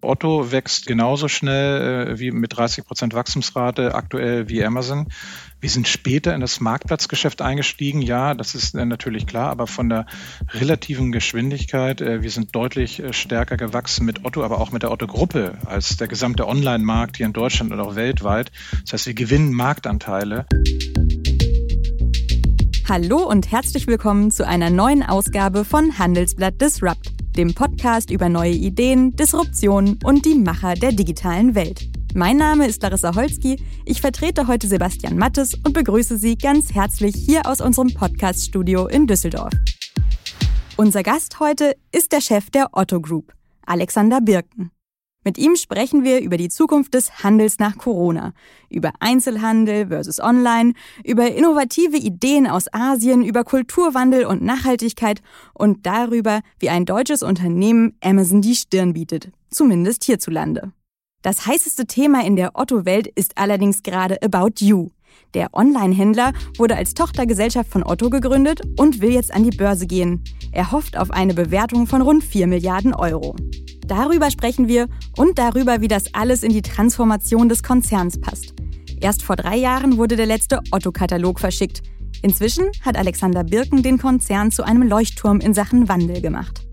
Otto wächst genauso schnell äh, wie mit 30 Prozent Wachstumsrate aktuell wie Amazon. Wir sind später in das Marktplatzgeschäft eingestiegen, ja, das ist äh, natürlich klar, aber von der relativen Geschwindigkeit, äh, wir sind deutlich äh, stärker gewachsen mit Otto, aber auch mit der Otto-Gruppe als der gesamte Online-Markt hier in Deutschland und auch weltweit. Das heißt, wir gewinnen Marktanteile. Hallo und herzlich willkommen zu einer neuen Ausgabe von Handelsblatt Disrupt dem Podcast über neue Ideen, Disruptionen und die Macher der digitalen Welt. Mein Name ist Larissa Holzki. Ich vertrete heute Sebastian Mattes und begrüße Sie ganz herzlich hier aus unserem Podcaststudio in Düsseldorf. Unser Gast heute ist der Chef der Otto Group, Alexander Birken. Mit ihm sprechen wir über die Zukunft des Handels nach Corona, über Einzelhandel versus Online, über innovative Ideen aus Asien, über Kulturwandel und Nachhaltigkeit und darüber, wie ein deutsches Unternehmen Amazon die Stirn bietet, zumindest hierzulande. Das heißeste Thema in der Otto-Welt ist allerdings gerade About You. Der Online-Händler wurde als Tochtergesellschaft von Otto gegründet und will jetzt an die Börse gehen. Er hofft auf eine Bewertung von rund 4 Milliarden Euro. Darüber sprechen wir und darüber, wie das alles in die Transformation des Konzerns passt. Erst vor drei Jahren wurde der letzte Otto-Katalog verschickt. Inzwischen hat Alexander Birken den Konzern zu einem Leuchtturm in Sachen Wandel gemacht.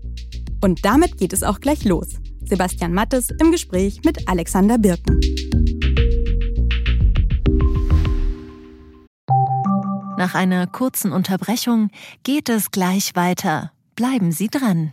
Und damit geht es auch gleich los. Sebastian Mattes im Gespräch mit Alexander Birken. Nach einer kurzen Unterbrechung geht es gleich weiter. Bleiben Sie dran.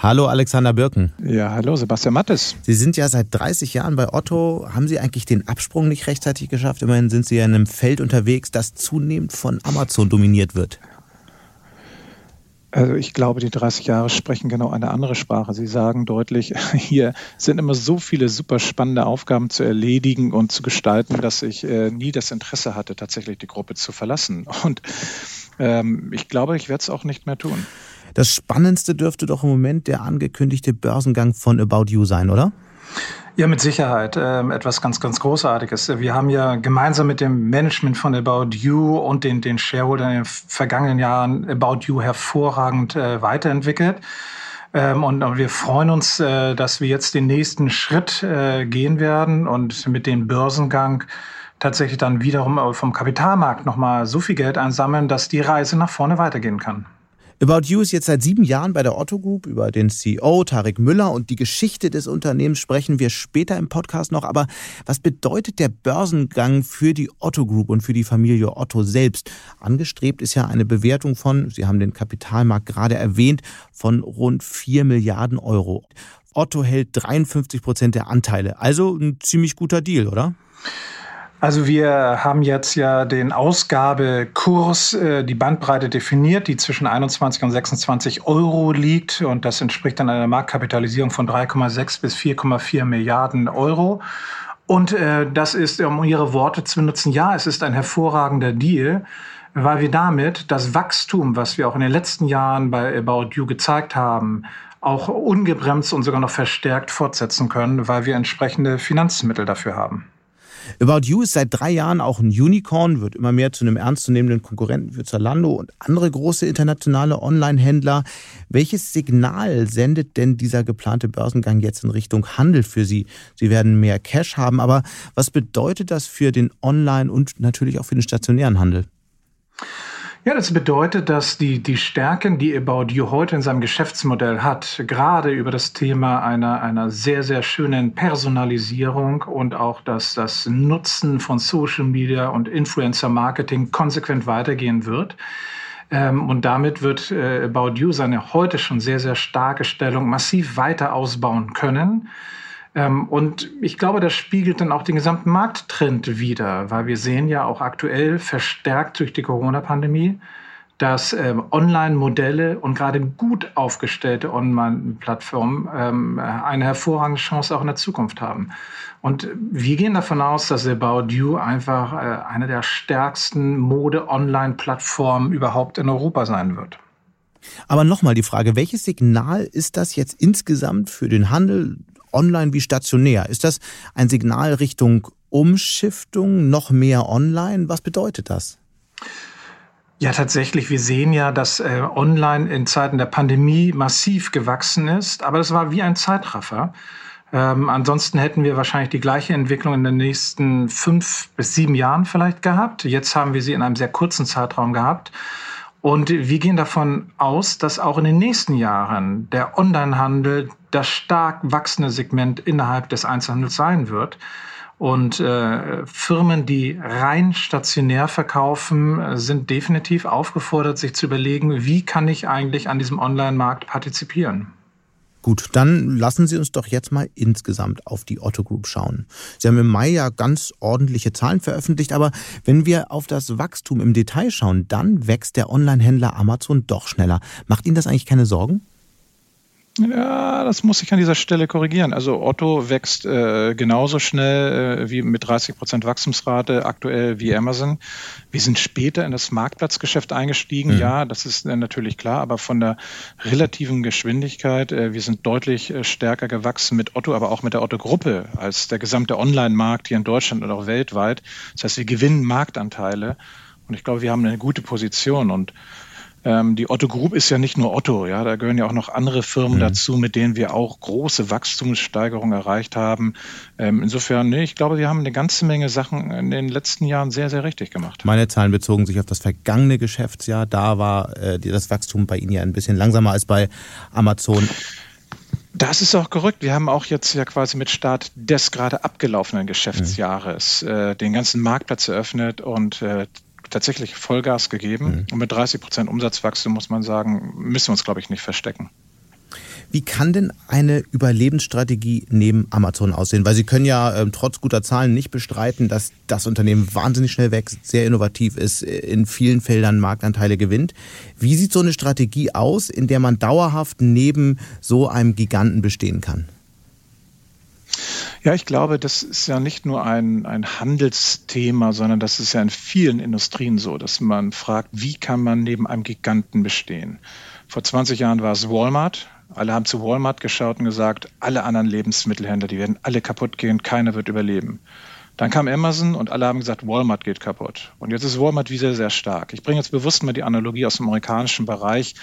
Hallo Alexander Birken. Ja, hallo Sebastian Mattes. Sie sind ja seit 30 Jahren bei Otto. Haben Sie eigentlich den Absprung nicht rechtzeitig geschafft? Immerhin sind Sie ja in einem Feld unterwegs, das zunehmend von Amazon dominiert wird. Also ich glaube, die 30 Jahre sprechen genau eine andere Sprache. Sie sagen deutlich, hier sind immer so viele super spannende Aufgaben zu erledigen und zu gestalten, dass ich äh, nie das Interesse hatte, tatsächlich die Gruppe zu verlassen. Und ähm, ich glaube, ich werde es auch nicht mehr tun. Das Spannendste dürfte doch im Moment der angekündigte Börsengang von About You sein, oder? Ja, mit Sicherheit. Ähm, etwas ganz, ganz Großartiges. Wir haben ja gemeinsam mit dem Management von About You und den, den Shareholdern in den vergangenen Jahren About You hervorragend äh, weiterentwickelt. Ähm, und, und, wir freuen uns, äh, dass wir jetzt den nächsten Schritt äh, gehen werden und mit dem Börsengang tatsächlich dann wiederum vom Kapitalmarkt nochmal so viel Geld einsammeln, dass die Reise nach vorne weitergehen kann. About You ist jetzt seit sieben Jahren bei der Otto Group. Über den CEO Tarek Müller und die Geschichte des Unternehmens sprechen wir später im Podcast noch. Aber was bedeutet der Börsengang für die Otto Group und für die Familie Otto selbst? Angestrebt ist ja eine Bewertung von, Sie haben den Kapitalmarkt gerade erwähnt, von rund vier Milliarden Euro. Otto hält 53 Prozent der Anteile. Also ein ziemlich guter Deal, oder? Also wir haben jetzt ja den Ausgabekurs, äh, die Bandbreite definiert, die zwischen 21 und 26 Euro liegt. Und das entspricht dann einer Marktkapitalisierung von 3,6 bis 4,4 Milliarden Euro. Und äh, das ist, um Ihre Worte zu benutzen, ja, es ist ein hervorragender Deal, weil wir damit das Wachstum, was wir auch in den letzten Jahren bei About You gezeigt haben, auch ungebremst und sogar noch verstärkt fortsetzen können, weil wir entsprechende Finanzmittel dafür haben. About You ist seit drei Jahren auch ein Unicorn, wird immer mehr zu einem ernstzunehmenden Konkurrenten für Zalando und andere große internationale Online-Händler. Welches Signal sendet denn dieser geplante Börsengang jetzt in Richtung Handel für Sie? Sie werden mehr Cash haben, aber was bedeutet das für den Online- und natürlich auch für den stationären Handel? Ja, das bedeutet, dass die, die Stärken, die About You heute in seinem Geschäftsmodell hat, gerade über das Thema einer, einer sehr, sehr schönen Personalisierung und auch das, das Nutzen von Social Media und Influencer Marketing konsequent weitergehen wird. Ähm, und damit wird äh, About You seine heute schon sehr, sehr starke Stellung massiv weiter ausbauen können. Ähm, und ich glaube, das spiegelt dann auch den gesamten Markttrend wider, weil wir sehen ja auch aktuell verstärkt durch die Corona-Pandemie, dass ähm, Online-Modelle und gerade gut aufgestellte Online-Plattformen ähm, eine hervorragende Chance auch in der Zukunft haben. Und wir gehen davon aus, dass About You einfach äh, eine der stärksten Mode-Online-Plattformen überhaupt in Europa sein wird. Aber nochmal die Frage, welches Signal ist das jetzt insgesamt für den Handel online wie stationär? Ist das ein Signal Richtung Umschiftung, noch mehr online? Was bedeutet das? Ja, tatsächlich. Wir sehen ja, dass äh, online in Zeiten der Pandemie massiv gewachsen ist, aber das war wie ein Zeitraffer. Ähm, ansonsten hätten wir wahrscheinlich die gleiche Entwicklung in den nächsten fünf bis sieben Jahren vielleicht gehabt. Jetzt haben wir sie in einem sehr kurzen Zeitraum gehabt. Und wir gehen davon aus, dass auch in den nächsten Jahren der Onlinehandel das stark wachsende Segment innerhalb des Einzelhandels sein wird. Und äh, Firmen, die rein stationär verkaufen, sind definitiv aufgefordert, sich zu überlegen, wie kann ich eigentlich an diesem Online-Markt partizipieren. Gut, dann lassen Sie uns doch jetzt mal insgesamt auf die Otto Group schauen. Sie haben im Mai ja ganz ordentliche Zahlen veröffentlicht, aber wenn wir auf das Wachstum im Detail schauen, dann wächst der Online-Händler Amazon doch schneller. Macht Ihnen das eigentlich keine Sorgen? Ja, das muss ich an dieser Stelle korrigieren. Also Otto wächst äh, genauso schnell äh, wie mit 30 Prozent Wachstumsrate aktuell wie Amazon. Wir sind später in das Marktplatzgeschäft eingestiegen. Mhm. Ja, das ist äh, natürlich klar, aber von der relativen Geschwindigkeit, äh, wir sind deutlich äh, stärker gewachsen mit Otto, aber auch mit der Otto-Gruppe als der gesamte Online-Markt hier in Deutschland und auch weltweit. Das heißt, wir gewinnen Marktanteile. Und ich glaube, wir haben eine gute Position und ähm, die Otto Group ist ja nicht nur Otto, ja, da gehören ja auch noch andere Firmen mhm. dazu, mit denen wir auch große Wachstumssteigerungen erreicht haben. Ähm, insofern, nee, ich glaube, wir haben eine ganze Menge Sachen in den letzten Jahren sehr, sehr richtig gemacht. Meine Zahlen bezogen sich auf das vergangene Geschäftsjahr. Da war äh, das Wachstum bei Ihnen ja ein bisschen langsamer als bei Amazon. Das ist auch gerückt. Wir haben auch jetzt ja quasi mit Start des gerade abgelaufenen Geschäftsjahres mhm. äh, den ganzen Marktplatz eröffnet und äh, tatsächlich Vollgas gegeben. Mhm. Und mit 30 Prozent Umsatzwachstum muss man sagen, müssen wir uns, glaube ich, nicht verstecken. Wie kann denn eine Überlebensstrategie neben Amazon aussehen? Weil Sie können ja äh, trotz guter Zahlen nicht bestreiten, dass das Unternehmen wahnsinnig schnell wächst, sehr innovativ ist, in vielen Feldern Marktanteile gewinnt. Wie sieht so eine Strategie aus, in der man dauerhaft neben so einem Giganten bestehen kann? Ja, ich glaube, das ist ja nicht nur ein, ein Handelsthema, sondern das ist ja in vielen Industrien so, dass man fragt, wie kann man neben einem Giganten bestehen? Vor 20 Jahren war es Walmart. Alle haben zu Walmart geschaut und gesagt, alle anderen Lebensmittelhändler, die werden alle kaputt gehen, keiner wird überleben. Dann kam Amazon und alle haben gesagt, Walmart geht kaputt. Und jetzt ist Walmart wieder sehr stark. Ich bringe jetzt bewusst mal die Analogie aus dem amerikanischen Bereich,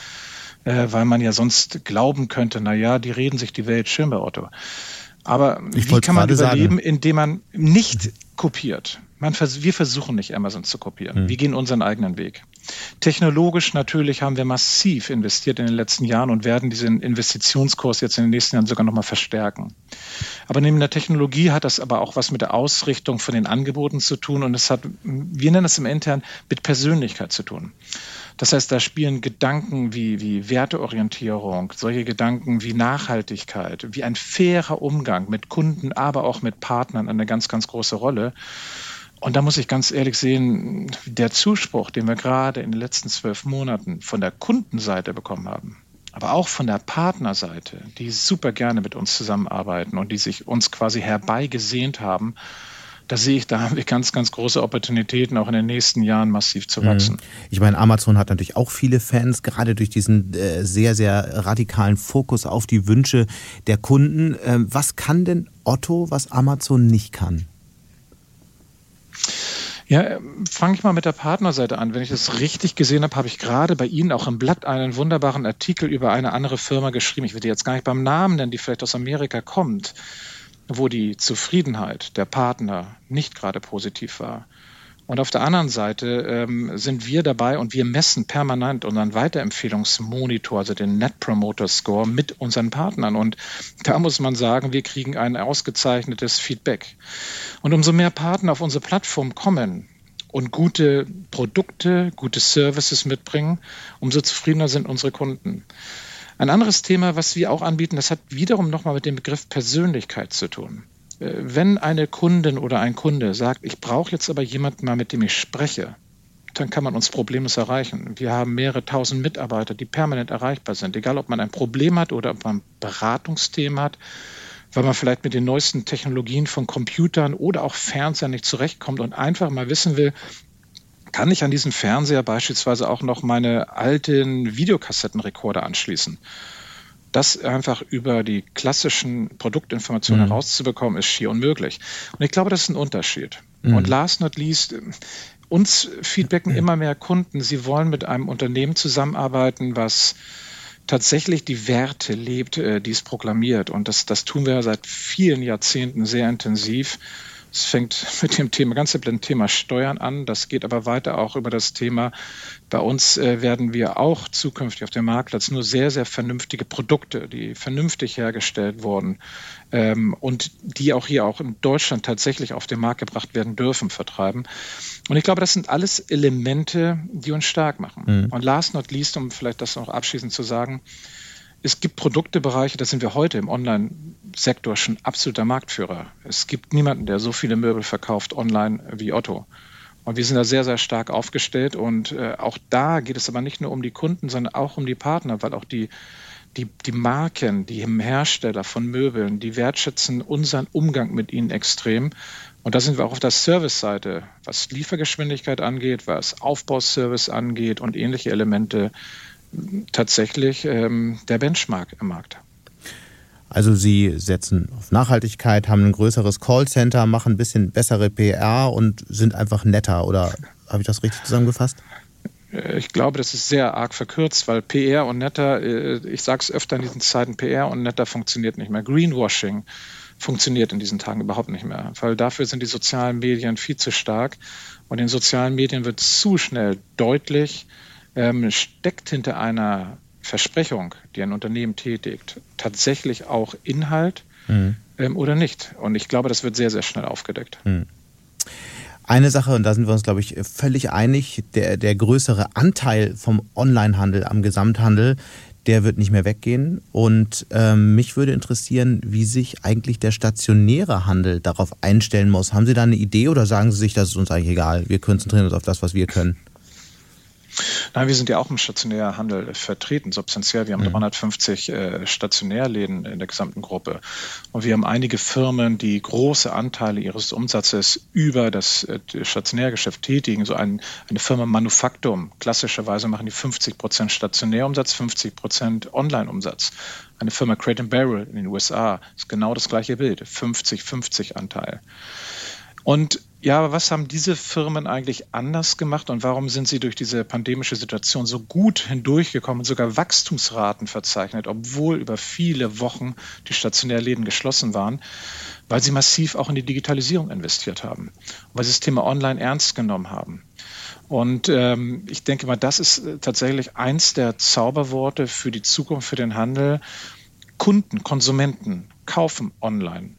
äh, weil man ja sonst glauben könnte, na ja, die reden sich die Welt schön bei Otto. Aber ich wie kann man überleben, sagen. indem man nicht kopiert? Man, wir versuchen nicht Amazon zu kopieren. Hm. Wir gehen unseren eigenen Weg. Technologisch natürlich haben wir massiv investiert in den letzten Jahren und werden diesen Investitionskurs jetzt in den nächsten Jahren sogar nochmal verstärken. Aber neben der Technologie hat das aber auch was mit der Ausrichtung von den Angeboten zu tun und es hat, wir nennen es im Intern, mit Persönlichkeit zu tun. Das heißt, da spielen Gedanken wie, wie Werteorientierung, solche Gedanken wie Nachhaltigkeit, wie ein fairer Umgang mit Kunden, aber auch mit Partnern eine ganz, ganz große Rolle. Und da muss ich ganz ehrlich sehen, der Zuspruch, den wir gerade in den letzten zwölf Monaten von der Kundenseite bekommen haben, aber auch von der Partnerseite, die super gerne mit uns zusammenarbeiten und die sich uns quasi herbeigesehnt haben, da sehe ich, da haben wir ganz, ganz große Opportunitäten, auch in den nächsten Jahren massiv zu wachsen. Mhm. Ich meine, Amazon hat natürlich auch viele Fans, gerade durch diesen äh, sehr, sehr radikalen Fokus auf die Wünsche der Kunden. Ähm, was kann denn Otto, was Amazon nicht kann? Ja, fange ich mal mit der Partnerseite an. Wenn ich das richtig gesehen habe, habe ich gerade bei Ihnen auch im Blatt einen wunderbaren Artikel über eine andere Firma geschrieben. Ich will die jetzt gar nicht beim Namen nennen, die vielleicht aus Amerika kommt wo die Zufriedenheit der Partner nicht gerade positiv war. Und auf der anderen Seite ähm, sind wir dabei und wir messen permanent unseren Weiterempfehlungsmonitor, also den Net Promoter Score, mit unseren Partnern. Und da muss man sagen, wir kriegen ein ausgezeichnetes Feedback. Und umso mehr Partner auf unsere Plattform kommen und gute Produkte, gute Services mitbringen, umso zufriedener sind unsere Kunden. Ein anderes Thema, was wir auch anbieten, das hat wiederum nochmal mit dem Begriff Persönlichkeit zu tun. Äh, wenn eine Kundin oder ein Kunde sagt, ich brauche jetzt aber jemanden mal, mit dem ich spreche, dann kann man uns problemlos erreichen. Wir haben mehrere tausend Mitarbeiter, die permanent erreichbar sind, egal ob man ein Problem hat oder ob man Beratungsthemen hat weil man vielleicht mit den neuesten Technologien von Computern oder auch Fernsehern nicht zurechtkommt und einfach mal wissen will, kann ich an diesen Fernseher beispielsweise auch noch meine alten Videokassettenrekorder anschließen? Das einfach über die klassischen Produktinformationen mhm. herauszubekommen, ist schier unmöglich. Und ich glaube, das ist ein Unterschied. Mhm. Und last not least, uns feedbacken mhm. immer mehr Kunden, sie wollen mit einem Unternehmen zusammenarbeiten, was tatsächlich die Werte lebt, äh, die es proklamiert. Und das, das tun wir seit vielen Jahrzehnten sehr intensiv. Es fängt mit dem Thema, ganz simplen Thema Steuern an. Das geht aber weiter auch über das Thema. Bei uns äh, werden wir auch zukünftig auf dem Marktplatz nur sehr, sehr vernünftige Produkte, die vernünftig hergestellt wurden ähm, und die auch hier auch in Deutschland tatsächlich auf den Markt gebracht werden dürfen, vertreiben. Und ich glaube, das sind alles Elemente, die uns stark machen. Mhm. Und last not least, um vielleicht das noch abschließend zu sagen, es gibt Produktebereiche, da sind wir heute im Online-Sektor schon absoluter Marktführer. Es gibt niemanden, der so viele Möbel verkauft online wie Otto. Und wir sind da sehr, sehr stark aufgestellt. Und äh, auch da geht es aber nicht nur um die Kunden, sondern auch um die Partner, weil auch die, die, die Marken, die Hersteller von Möbeln, die wertschätzen unseren Umgang mit ihnen extrem. Und da sind wir auch auf der Service-Seite, was Liefergeschwindigkeit angeht, was Aufbauservice angeht und ähnliche Elemente tatsächlich ähm, der Benchmark im Markt. Also Sie setzen auf Nachhaltigkeit, haben ein größeres Callcenter, machen ein bisschen bessere PR und sind einfach netter. Oder habe ich das richtig zusammengefasst? Äh, ich glaube, das ist sehr arg verkürzt, weil PR und netter, äh, ich sage es öfter in diesen Zeiten, PR und netter funktioniert nicht mehr. Greenwashing funktioniert in diesen Tagen überhaupt nicht mehr, weil dafür sind die sozialen Medien viel zu stark und in sozialen Medien wird zu schnell deutlich, ähm, steckt hinter einer Versprechung, die ein Unternehmen tätigt, tatsächlich auch Inhalt mhm. ähm, oder nicht? Und ich glaube, das wird sehr, sehr schnell aufgedeckt. Mhm. Eine Sache, und da sind wir uns, glaube ich, völlig einig, der, der größere Anteil vom Onlinehandel am Gesamthandel, der wird nicht mehr weggehen. Und ähm, mich würde interessieren, wie sich eigentlich der stationäre Handel darauf einstellen muss. Haben Sie da eine Idee oder sagen Sie sich, das ist uns eigentlich egal, wir konzentrieren uns auf das, was wir können? Nein, wir sind ja auch im stationären Handel vertreten, substanziell. Wir haben mhm. 350 äh, Stationärläden in der gesamten Gruppe. Und wir haben einige Firmen, die große Anteile ihres Umsatzes über das äh, Stationärgeschäft tätigen. So ein, eine Firma Manufaktum. Klassischerweise machen die 50 Prozent Stationärumsatz, 50 Prozent Online-Umsatz. Eine Firma Crate Barrel in den USA ist genau das gleiche Bild. 50-50 Anteil. Und ja, aber was haben diese Firmen eigentlich anders gemacht und warum sind sie durch diese pandemische Situation so gut hindurchgekommen und sogar Wachstumsraten verzeichnet, obwohl über viele Wochen die Stationärläden geschlossen waren? Weil sie massiv auch in die Digitalisierung investiert haben, weil sie das Thema Online ernst genommen haben. Und ähm, ich denke mal, das ist äh, tatsächlich eins der Zauberworte für die Zukunft, für den Handel. Kunden, Konsumenten kaufen online.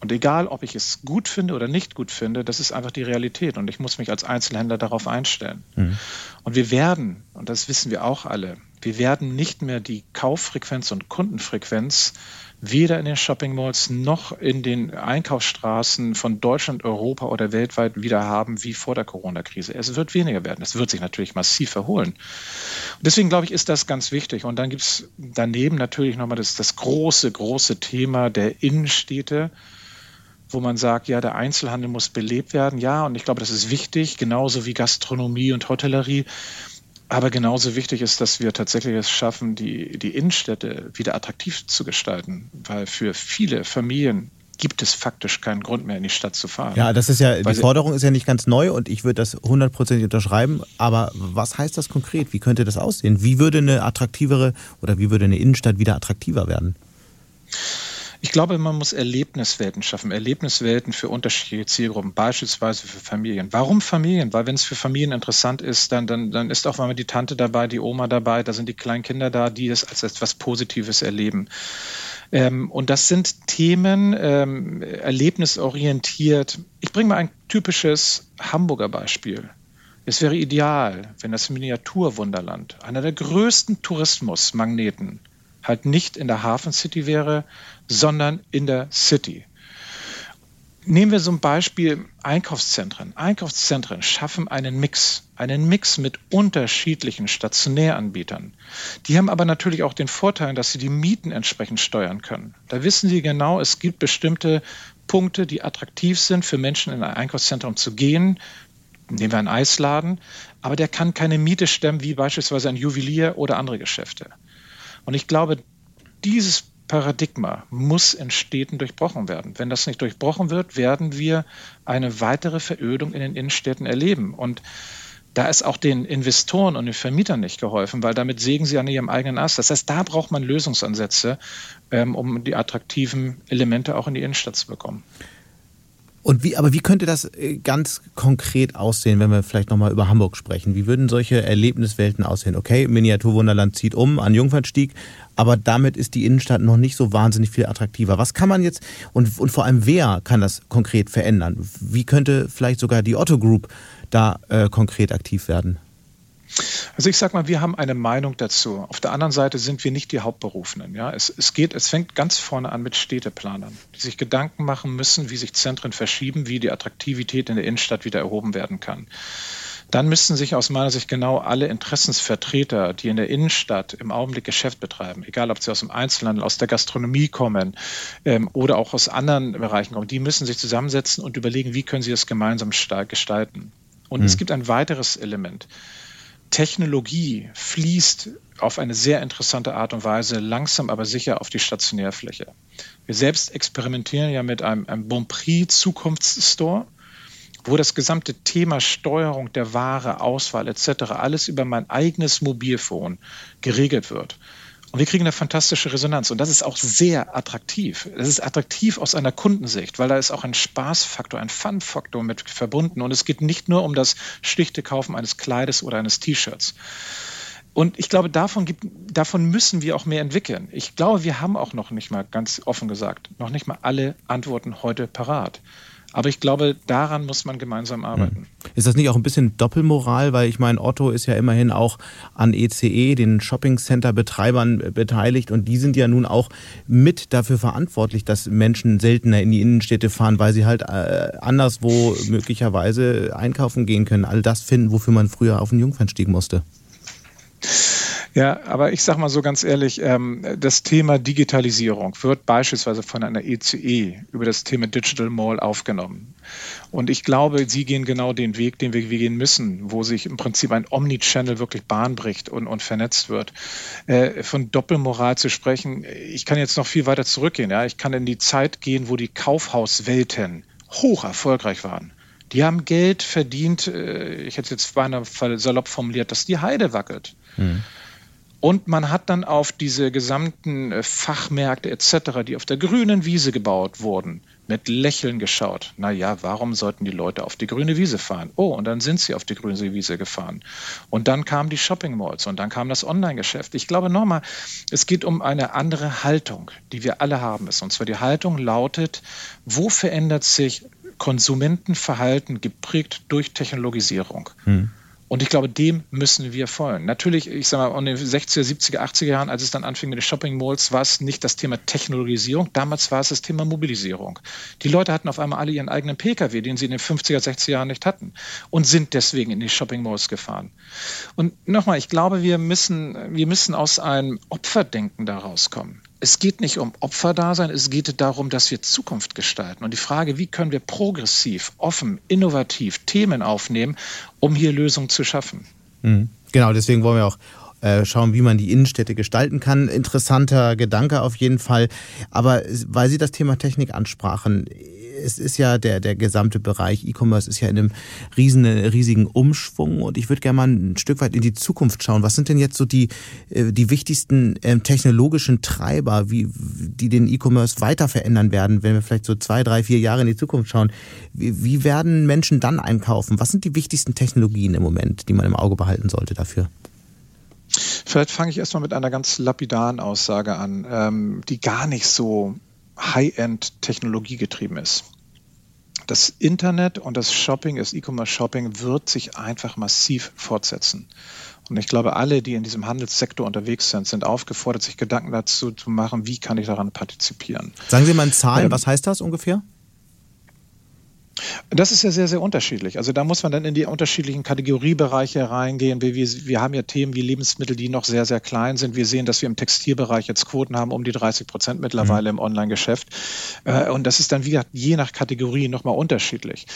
Und egal, ob ich es gut finde oder nicht gut finde, das ist einfach die Realität. Und ich muss mich als Einzelhändler darauf einstellen. Mhm. Und wir werden, und das wissen wir auch alle, wir werden nicht mehr die Kauffrequenz und Kundenfrequenz weder in den Shopping Malls noch in den Einkaufsstraßen von Deutschland, Europa oder weltweit wieder haben wie vor der Corona-Krise. Es wird weniger werden. Es wird sich natürlich massiv erholen. Und deswegen glaube ich, ist das ganz wichtig. Und dann gibt es daneben natürlich nochmal das, das große, große Thema der Innenstädte wo man sagt, ja, der Einzelhandel muss belebt werden. Ja, und ich glaube, das ist wichtig, genauso wie Gastronomie und Hotellerie. Aber genauso wichtig ist, dass wir tatsächlich es schaffen, die, die Innenstädte wieder attraktiv zu gestalten, weil für viele Familien gibt es faktisch keinen Grund mehr, in die Stadt zu fahren. Ja, das ist ja, die Forderung ist ja nicht ganz neu und ich würde das hundertprozentig unterschreiben. Aber was heißt das konkret? Wie könnte das aussehen? Wie würde eine attraktivere oder wie würde eine Innenstadt wieder attraktiver werden? Ich glaube, man muss Erlebniswelten schaffen, Erlebniswelten für unterschiedliche Zielgruppen, beispielsweise für Familien. Warum Familien? Weil wenn es für Familien interessant ist, dann, dann, dann ist auch mal die Tante dabei, die Oma dabei, da sind die kleinen Kinder da, die es als etwas Positives erleben. Ähm, und das sind Themen, ähm, erlebnisorientiert. Ich bringe mal ein typisches Hamburger Beispiel. Es wäre ideal, wenn das Miniaturwunderland, einer der größten Tourismusmagneten, halt nicht in der Hafen City wäre, sondern in der City. Nehmen wir zum Beispiel Einkaufszentren. Einkaufszentren schaffen einen Mix, einen Mix mit unterschiedlichen Stationäranbietern. Die haben aber natürlich auch den Vorteil, dass sie die Mieten entsprechend steuern können. Da wissen sie genau, es gibt bestimmte Punkte, die attraktiv sind für Menschen in ein Einkaufszentrum zu gehen. Nehmen wir einen Eisladen, aber der kann keine Miete stemmen, wie beispielsweise ein Juwelier oder andere Geschäfte. Und ich glaube, dieses Paradigma muss in Städten durchbrochen werden. Wenn das nicht durchbrochen wird, werden wir eine weitere Verödung in den Innenstädten erleben. Und da ist auch den Investoren und den Vermietern nicht geholfen, weil damit sägen sie an ihrem eigenen Ast. Das heißt, da braucht man Lösungsansätze, ähm, um die attraktiven Elemente auch in die Innenstadt zu bekommen. Und wie, aber wie könnte das äh, ganz konkret aussehen, wenn wir vielleicht nochmal über Hamburg sprechen? Wie würden solche Erlebniswelten aussehen? Okay, Miniaturwunderland zieht um an Jungfernstieg, aber damit ist die Innenstadt noch nicht so wahnsinnig viel attraktiver. Was kann man jetzt und, und vor allem wer kann das konkret verändern? Wie könnte vielleicht sogar die Otto Group da äh, konkret aktiv werden? Also ich sage mal, wir haben eine Meinung dazu. Auf der anderen Seite sind wir nicht die Hauptberufenen. Ja? Es, es, geht, es fängt ganz vorne an mit Städteplanern, die sich Gedanken machen müssen, wie sich Zentren verschieben, wie die Attraktivität in der Innenstadt wieder erhoben werden kann. Dann müssten sich aus meiner Sicht genau alle Interessensvertreter, die in der Innenstadt im Augenblick Geschäft betreiben, egal ob sie aus dem Einzelhandel, aus der Gastronomie kommen ähm, oder auch aus anderen Bereichen kommen, die müssen sich zusammensetzen und überlegen, wie können sie das gemeinsam gestalten. Und mhm. es hm. gibt ein weiteres Element. Technologie fließt auf eine sehr interessante Art und Weise langsam aber sicher auf die Stationärfläche. Wir selbst experimentieren ja mit einem, einem Bonprix Zukunftsstore, wo das gesamte Thema Steuerung der Ware, Auswahl etc. alles über mein eigenes Mobilfon geregelt wird. Und wir kriegen eine fantastische Resonanz. Und das ist auch sehr attraktiv. Das ist attraktiv aus einer Kundensicht, weil da ist auch ein Spaßfaktor, ein Fun-Faktor mit verbunden. Und es geht nicht nur um das schlichte Kaufen eines Kleides oder eines T-Shirts. Und ich glaube, davon, gibt, davon müssen wir auch mehr entwickeln. Ich glaube, wir haben auch noch nicht mal, ganz offen gesagt, noch nicht mal alle Antworten heute parat. Aber ich glaube, daran muss man gemeinsam arbeiten. Ist das nicht auch ein bisschen Doppelmoral? Weil ich meine, Otto ist ja immerhin auch an ECE, e, den Shopping-Center-Betreibern, äh, beteiligt. Und die sind ja nun auch mit dafür verantwortlich, dass Menschen seltener in die Innenstädte fahren, weil sie halt äh, anderswo möglicherweise einkaufen gehen können. All das finden, wofür man früher auf den Jungfernstieg musste. Ja, aber ich sage mal so ganz ehrlich, ähm, das Thema Digitalisierung wird beispielsweise von einer ECE e über das Thema Digital Mall aufgenommen. Und ich glaube, Sie gehen genau den Weg, den wir, gehen müssen, wo sich im Prinzip ein Omnichannel wirklich Bahn bricht und, und vernetzt wird. Äh, von Doppelmoral zu sprechen, ich kann jetzt noch viel weiter zurückgehen. Ja? Ich kann in die Zeit gehen, wo die Kaufhauswelten hoch erfolgreich waren. Die haben Geld verdient, äh, ich hätte jetzt beinahe salopp formuliert, dass die Heide wackelt. Mhm. Und man hat dann auf diese gesamten äh, Fachmärkte etc., die auf der grünen Wiese gebaut wurden, mit Lächeln geschaut. Naja, warum sollten die Leute auf die grüne Wiese fahren? Oh, und dann sind sie auf die grüne Wiese gefahren. Und dann kamen die Shopping Malls und dann kam das Online-Geschäft. Ich glaube nochmal, es geht um eine andere Haltung, die wir alle haben müssen. Und zwar die Haltung lautet, wo verändert sich Konsumentenverhalten geprägt durch Technologisierung? Hm. Und ich glaube, dem müssen wir folgen. Natürlich, ich sage mal, in den 60er, 70er, 80er Jahren, als es dann anfing mit den Shopping Malls, war es nicht das Thema Technologisierung. Damals war es das Thema Mobilisierung. Die Leute hatten auf einmal alle ihren eigenen Pkw, den sie in den 50er, 60er Jahren nicht hatten und sind deswegen in die Shopping Malls gefahren. Und nochmal, ich glaube, wir müssen, wir müssen aus einem Opferdenken da rauskommen es geht nicht um Opferdasein, es geht darum, dass wir Zukunft gestalten. Und die Frage, wie können wir progressiv, offen, innovativ Themen aufnehmen, um hier Lösungen zu schaffen. Mhm. Genau, deswegen wollen wir auch äh, schauen, wie man die Innenstädte gestalten kann. Interessanter Gedanke auf jeden Fall. Aber weil Sie das Thema Technik ansprachen, es ist ja der, der gesamte Bereich E-Commerce ist ja in einem riesen, riesigen Umschwung und ich würde gerne mal ein Stück weit in die Zukunft schauen. Was sind denn jetzt so die, äh, die wichtigsten ähm, technologischen Treiber, wie, die den E-Commerce weiter verändern werden, wenn wir vielleicht so zwei, drei, vier Jahre in die Zukunft schauen? Wie, wie werden Menschen dann einkaufen? Was sind die wichtigsten Technologien im Moment, die man im Auge behalten sollte dafür? Vielleicht fange ich erstmal mit einer ganz lapidaren Aussage an, ähm, die gar nicht so High-End-Technologie getrieben ist. Das Internet und das Shopping, das E-Commerce-Shopping wird sich einfach massiv fortsetzen. Und ich glaube, alle, die in diesem Handelssektor unterwegs sind, sind aufgefordert, sich Gedanken dazu zu machen, wie kann ich daran partizipieren. Sagen Sie mal in Zahlen, ähm, was heißt das ungefähr? Das ist ja sehr, sehr unterschiedlich. Also da muss man dann in die unterschiedlichen Kategoriebereiche reingehen. Wir, wir, haben ja Themen wie Lebensmittel, die noch sehr, sehr klein sind. Wir sehen, dass wir im Textilbereich jetzt Quoten haben, um die 30 Prozent mittlerweile mhm. im Online-Geschäft. Äh, und das ist dann wie je nach Kategorie nochmal unterschiedlich.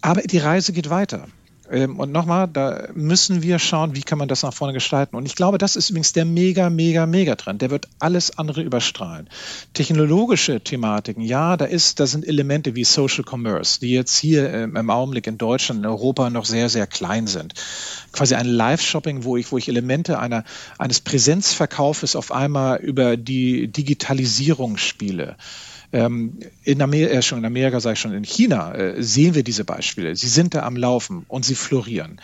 Aber die Reise geht weiter. Ähm, und nochmal, da müssen wir schauen, wie kann man das nach vorne gestalten. Und ich glaube, das ist übrigens der mega, mega, mega Trend. Der wird alles andere überstrahlen. Technologische Thematiken, ja, da ist, da sind Elemente wie Social Commerce, die jetzt hier ähm, im Augenblick in Deutschland, in Europa noch sehr, sehr klein sind. Quasi ein Live-Shopping, wo ich, wo ich Elemente einer, eines Präsenzverkaufes auf einmal über die Digitalisierung spiele. Ähm, in Amerika, äh, schon in Amerika, sage ich schon, in China äh, sehen wir diese Beispiele. Sie sind da am Laufen und sie florieren.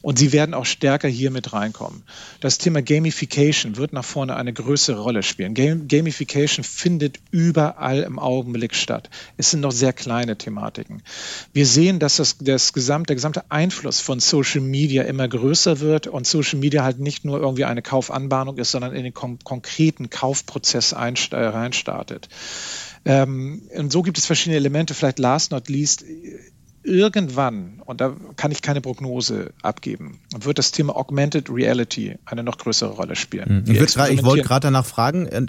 Und sie werden auch stärker hier mit reinkommen. Das Thema Gamification wird nach vorne eine größere Rolle spielen. Gamification findet überall im Augenblick statt. Es sind noch sehr kleine Thematiken. Wir sehen, dass das, das gesamte, der gesamte Einfluss von Social Media immer größer wird und Social Media halt nicht nur irgendwie eine Kaufanbahnung ist, sondern in den kon konkreten Kaufprozess reinstartet. Ähm, und so gibt es verschiedene Elemente, vielleicht last not least, irgendwann, und da kann ich keine Prognose abgeben, wird das Thema Augmented Reality eine noch größere Rolle spielen. Mhm. Ich, wollte gerade danach fragen, äh,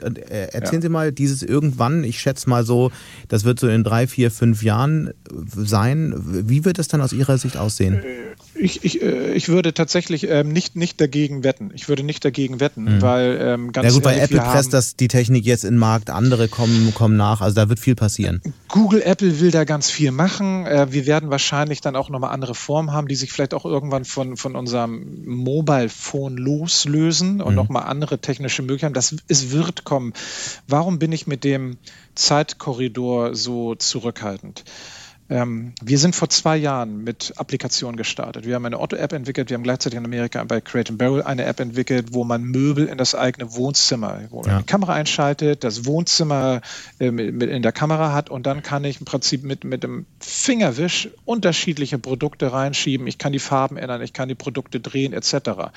erzählen ja. Sie mal dieses irgendwann, ich schätze mal so, das wird so in drei, vier, fünf Jahren sein. Wie wird es dann aus Ihrer Sicht aussehen? Ich, ich, äh, ich würde tatsächlich ähm, nicht, nicht dagegen wetten. Ich würde nicht dagegen wetten, mhm. weil ähm, ganz Ja gut, ehrlich, bei Apple presst das die Technik jetzt in den Markt, andere kommen, kommen nach, also da wird viel passieren. Google, Apple will da ganz viel machen. Äh, wir werden wahrscheinlich dann auch nochmal andere Formen haben, die sich vielleicht auch irgendwann von, von unserem Mobile Phone loslösen und mhm. nochmal andere technische Möglichkeiten. Das, es wird kommen. Warum bin ich mit dem Zeitkorridor so zurückhaltend? Ähm, wir sind vor zwei Jahren mit Applikationen gestartet. Wir haben eine Otto-App entwickelt, wir haben gleichzeitig in Amerika bei Create Barrel eine App entwickelt, wo man Möbel in das eigene Wohnzimmer, wo man ja. die Kamera einschaltet, das Wohnzimmer äh, mit, mit in der Kamera hat und dann kann ich im Prinzip mit, mit dem Fingerwisch unterschiedliche Produkte reinschieben. Ich kann die Farben ändern, ich kann die Produkte drehen etc.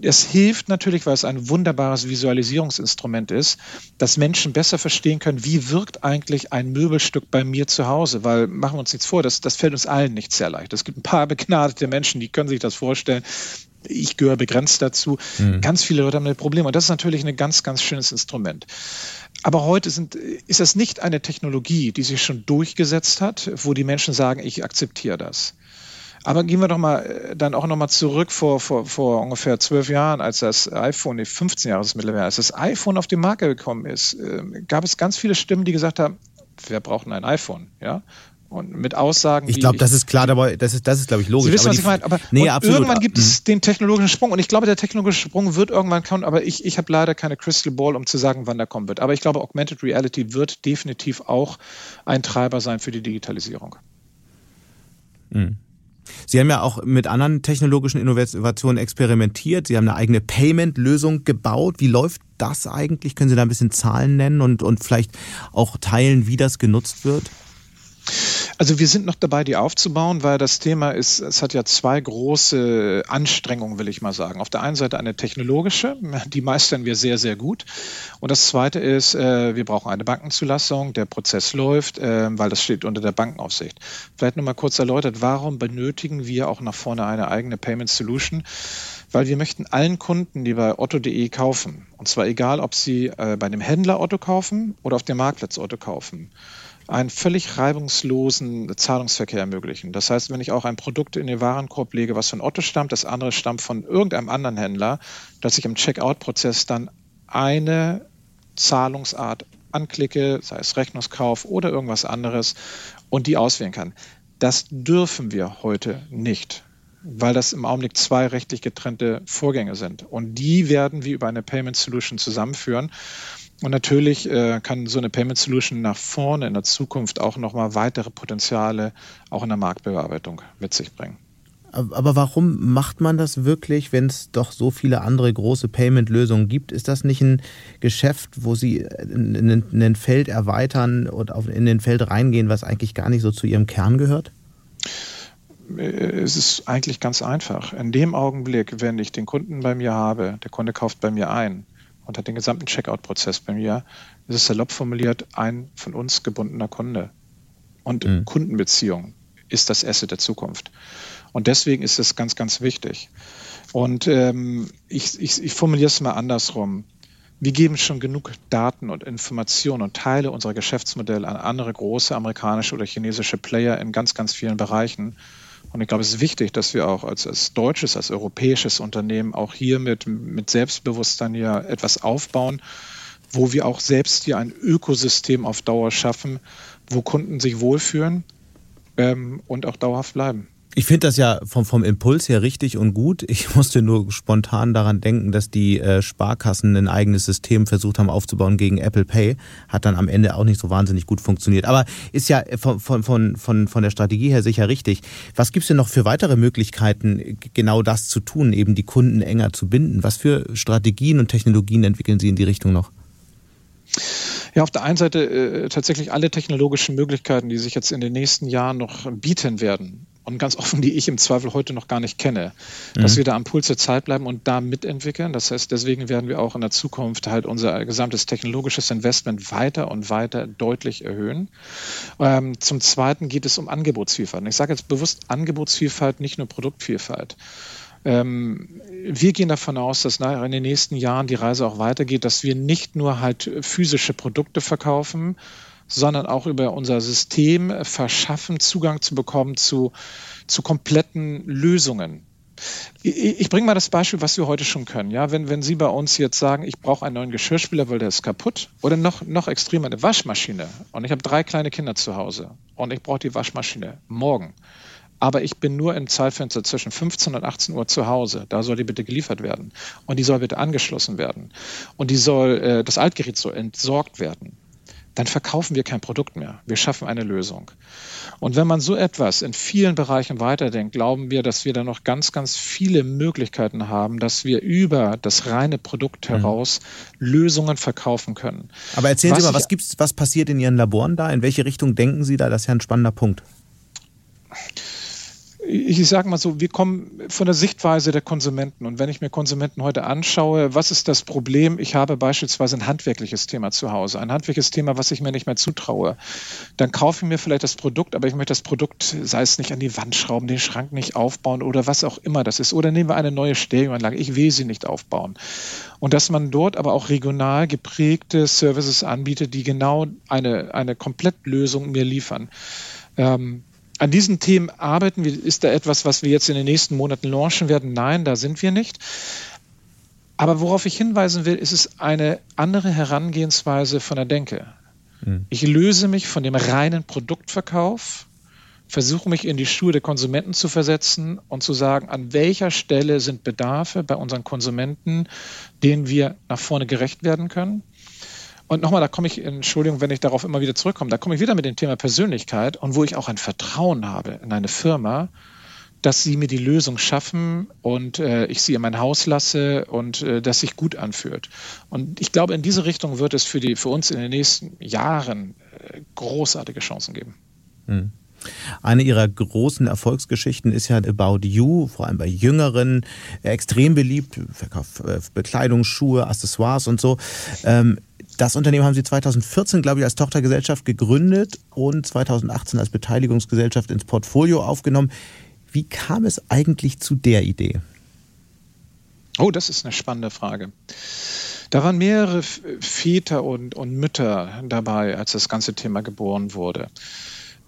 Es hilft natürlich, weil es ein wunderbares Visualisierungsinstrument ist, dass Menschen besser verstehen können, wie wirkt eigentlich ein Möbelstück bei mir zu Hause, weil machen wir uns nichts vor, das, das fällt uns allen nicht sehr leicht. Es gibt ein paar begnadete Menschen, die können sich das vorstellen. Ich gehöre begrenzt dazu. Mhm. Ganz viele Leute haben ein Problem und das ist natürlich ein ganz, ganz schönes Instrument. Aber heute sind, ist das nicht eine Technologie, die sich schon durchgesetzt hat, wo die Menschen sagen, ich akzeptiere das. Aber gehen wir doch mal äh, dann auch nochmal zurück vor, vor, vor ungefähr zwölf Jahren, als das iPhone, nee, 15 Jahre ist mittlerweile, als das iPhone auf den Markt gekommen ist, äh, gab es ganz viele Stimmen, die gesagt haben, wer braucht ein iPhone? Ja? Und mit Aussagen. Ich glaube, das ist klar, aber das ist, das ist, glaube ich, logisch. Sie wissen, aber was ich meine. Aber nee, irgendwann gibt es mhm. den technologischen Sprung. Und ich glaube, der technologische Sprung wird irgendwann kommen. Aber ich, ich habe leider keine Crystal Ball, um zu sagen, wann der kommen wird. Aber ich glaube, Augmented Reality wird definitiv auch ein Treiber sein für die Digitalisierung. Mhm. Sie haben ja auch mit anderen technologischen Innovationen experimentiert. Sie haben eine eigene Payment-Lösung gebaut. Wie läuft das eigentlich? Können Sie da ein bisschen Zahlen nennen und, und vielleicht auch teilen, wie das genutzt wird? Also wir sind noch dabei, die aufzubauen, weil das Thema ist, es hat ja zwei große Anstrengungen, will ich mal sagen. Auf der einen Seite eine technologische, die meistern wir sehr, sehr gut. Und das zweite ist, äh, wir brauchen eine Bankenzulassung, der Prozess läuft, äh, weil das steht unter der Bankenaufsicht. Vielleicht nochmal kurz erläutert, warum benötigen wir auch nach vorne eine eigene Payment Solution? weil wir möchten allen Kunden, die bei otto.de kaufen, und zwar egal, ob sie äh, bei dem Händler Otto kaufen oder auf dem Marktplatz Otto kaufen, einen völlig reibungslosen Zahlungsverkehr ermöglichen. Das heißt, wenn ich auch ein Produkt in den Warenkorb lege, was von Otto stammt, das andere stammt von irgendeinem anderen Händler, dass ich im Checkout-Prozess dann eine Zahlungsart anklicke, sei es Rechnungskauf oder irgendwas anderes, und die auswählen kann. Das dürfen wir heute nicht, weil das im Augenblick zwei rechtlich getrennte Vorgänge sind. Und die werden wir über eine Payment Solution zusammenführen. Und natürlich äh, kann so eine Payment Solution nach vorne in der Zukunft auch nochmal weitere Potenziale auch in der Marktbearbeitung mit sich bringen. Aber warum macht man das wirklich, wenn es doch so viele andere große Payment-Lösungen gibt? Ist das nicht ein Geschäft, wo Sie in, ein Feld erweitern und in ein Feld reingehen, was eigentlich gar nicht so zu Ihrem Kern gehört? Äh, es ist eigentlich ganz einfach. In dem Augenblick, wenn ich den Kunden bei mir habe, der Kunde kauft bei mir ein, und hat den gesamten Checkout-Prozess bei mir. Ist salopp formuliert ein von uns gebundener Kunde. Und mhm. Kundenbeziehung ist das Asset der Zukunft. Und deswegen ist es ganz, ganz wichtig. Und ähm, ich, ich, ich formuliere es mal andersrum. Wir geben schon genug Daten und Informationen und Teile unserer Geschäftsmodelle an andere große amerikanische oder chinesische Player in ganz, ganz vielen Bereichen. Und ich glaube, es ist wichtig, dass wir auch als, als deutsches, als europäisches Unternehmen auch hier mit, mit Selbstbewusstsein hier etwas aufbauen, wo wir auch selbst hier ein Ökosystem auf Dauer schaffen, wo Kunden sich wohlfühlen ähm, und auch dauerhaft bleiben. Ich finde das ja vom, vom Impuls her richtig und gut. Ich musste nur spontan daran denken, dass die äh, Sparkassen ein eigenes System versucht haben aufzubauen gegen Apple Pay. Hat dann am Ende auch nicht so wahnsinnig gut funktioniert. Aber ist ja von, von, von, von, von der Strategie her sicher richtig. Was gibt es denn noch für weitere Möglichkeiten, genau das zu tun, eben die Kunden enger zu binden? Was für Strategien und Technologien entwickeln Sie in die Richtung noch? Ja, auf der einen Seite äh, tatsächlich alle technologischen Möglichkeiten, die sich jetzt in den nächsten Jahren noch bieten werden und ganz offen, die ich im Zweifel heute noch gar nicht kenne, mhm. dass wir da am Puls der Zeit bleiben und da mitentwickeln. Das heißt, deswegen werden wir auch in der Zukunft halt unser gesamtes technologisches Investment weiter und weiter deutlich erhöhen. Ähm, zum Zweiten geht es um Angebotsvielfalt. Und ich sage jetzt bewusst Angebotsvielfalt, nicht nur Produktvielfalt. Ähm, wir gehen davon aus, dass in den nächsten Jahren die Reise auch weitergeht, dass wir nicht nur halt physische Produkte verkaufen, sondern auch über unser System verschaffen, Zugang zu bekommen zu, zu kompletten Lösungen. Ich, bringe mal das Beispiel, was wir heute schon können. Ja, wenn, wenn Sie bei uns jetzt sagen, ich brauche einen neuen Geschirrspüler, weil der ist kaputt, oder noch, noch extremer eine Waschmaschine und ich habe drei kleine Kinder zu Hause und ich brauche die Waschmaschine morgen. Aber ich bin nur im Zeitfenster zwischen 15 und 18 Uhr zu Hause. Da soll die bitte geliefert werden. Und die soll bitte angeschlossen werden. Und die soll, äh, das Altgerät soll entsorgt werden dann verkaufen wir kein Produkt mehr. Wir schaffen eine Lösung. Und wenn man so etwas in vielen Bereichen weiterdenkt, glauben wir, dass wir da noch ganz, ganz viele Möglichkeiten haben, dass wir über das reine Produkt mhm. heraus mhm. Lösungen verkaufen können. Aber erzählen was Sie mal, was gibt's, was passiert in Ihren Laboren da? In welche Richtung denken Sie da? Das ist ja ein spannender Punkt ich sage mal so, wir kommen von der Sichtweise der Konsumenten. Und wenn ich mir Konsumenten heute anschaue, was ist das Problem? Ich habe beispielsweise ein handwerkliches Thema zu Hause, ein handwerkliches Thema, was ich mir nicht mehr zutraue. Dann kaufe ich mir vielleicht das Produkt, aber ich möchte das Produkt, sei es nicht an die Wand schrauben, den Schrank nicht aufbauen oder was auch immer das ist. Oder nehmen wir eine neue Stereoanlage. Ich will sie nicht aufbauen. Und dass man dort aber auch regional geprägte Services anbietet, die genau eine, eine Komplettlösung mir liefern. Ähm, an diesen Themen arbeiten wir. Ist da etwas, was wir jetzt in den nächsten Monaten launchen werden? Nein, da sind wir nicht. Aber worauf ich hinweisen will, ist es eine andere Herangehensweise von der Denke. Hm. Ich löse mich von dem reinen Produktverkauf, versuche mich in die Schuhe der Konsumenten zu versetzen und zu sagen, an welcher Stelle sind Bedarfe bei unseren Konsumenten, denen wir nach vorne gerecht werden können. Und nochmal, da komme ich, Entschuldigung, wenn ich darauf immer wieder zurückkomme, da komme ich wieder mit dem Thema Persönlichkeit und wo ich auch ein Vertrauen habe in eine Firma, dass sie mir die Lösung schaffen und äh, ich sie in mein Haus lasse und äh, dass sich gut anfühlt. Und ich glaube, in diese Richtung wird es für, die, für uns in den nächsten Jahren äh, großartige Chancen geben. Hm. Eine ihrer großen Erfolgsgeschichten ist ja About You, vor allem bei Jüngeren, extrem beliebt. Verkauf äh, Bekleidung, Schuhe, Accessoires und so. Ähm, das Unternehmen haben Sie 2014, glaube ich, als Tochtergesellschaft gegründet und 2018 als Beteiligungsgesellschaft ins Portfolio aufgenommen. Wie kam es eigentlich zu der Idee? Oh, das ist eine spannende Frage. Da waren mehrere Väter und, und Mütter dabei, als das ganze Thema geboren wurde.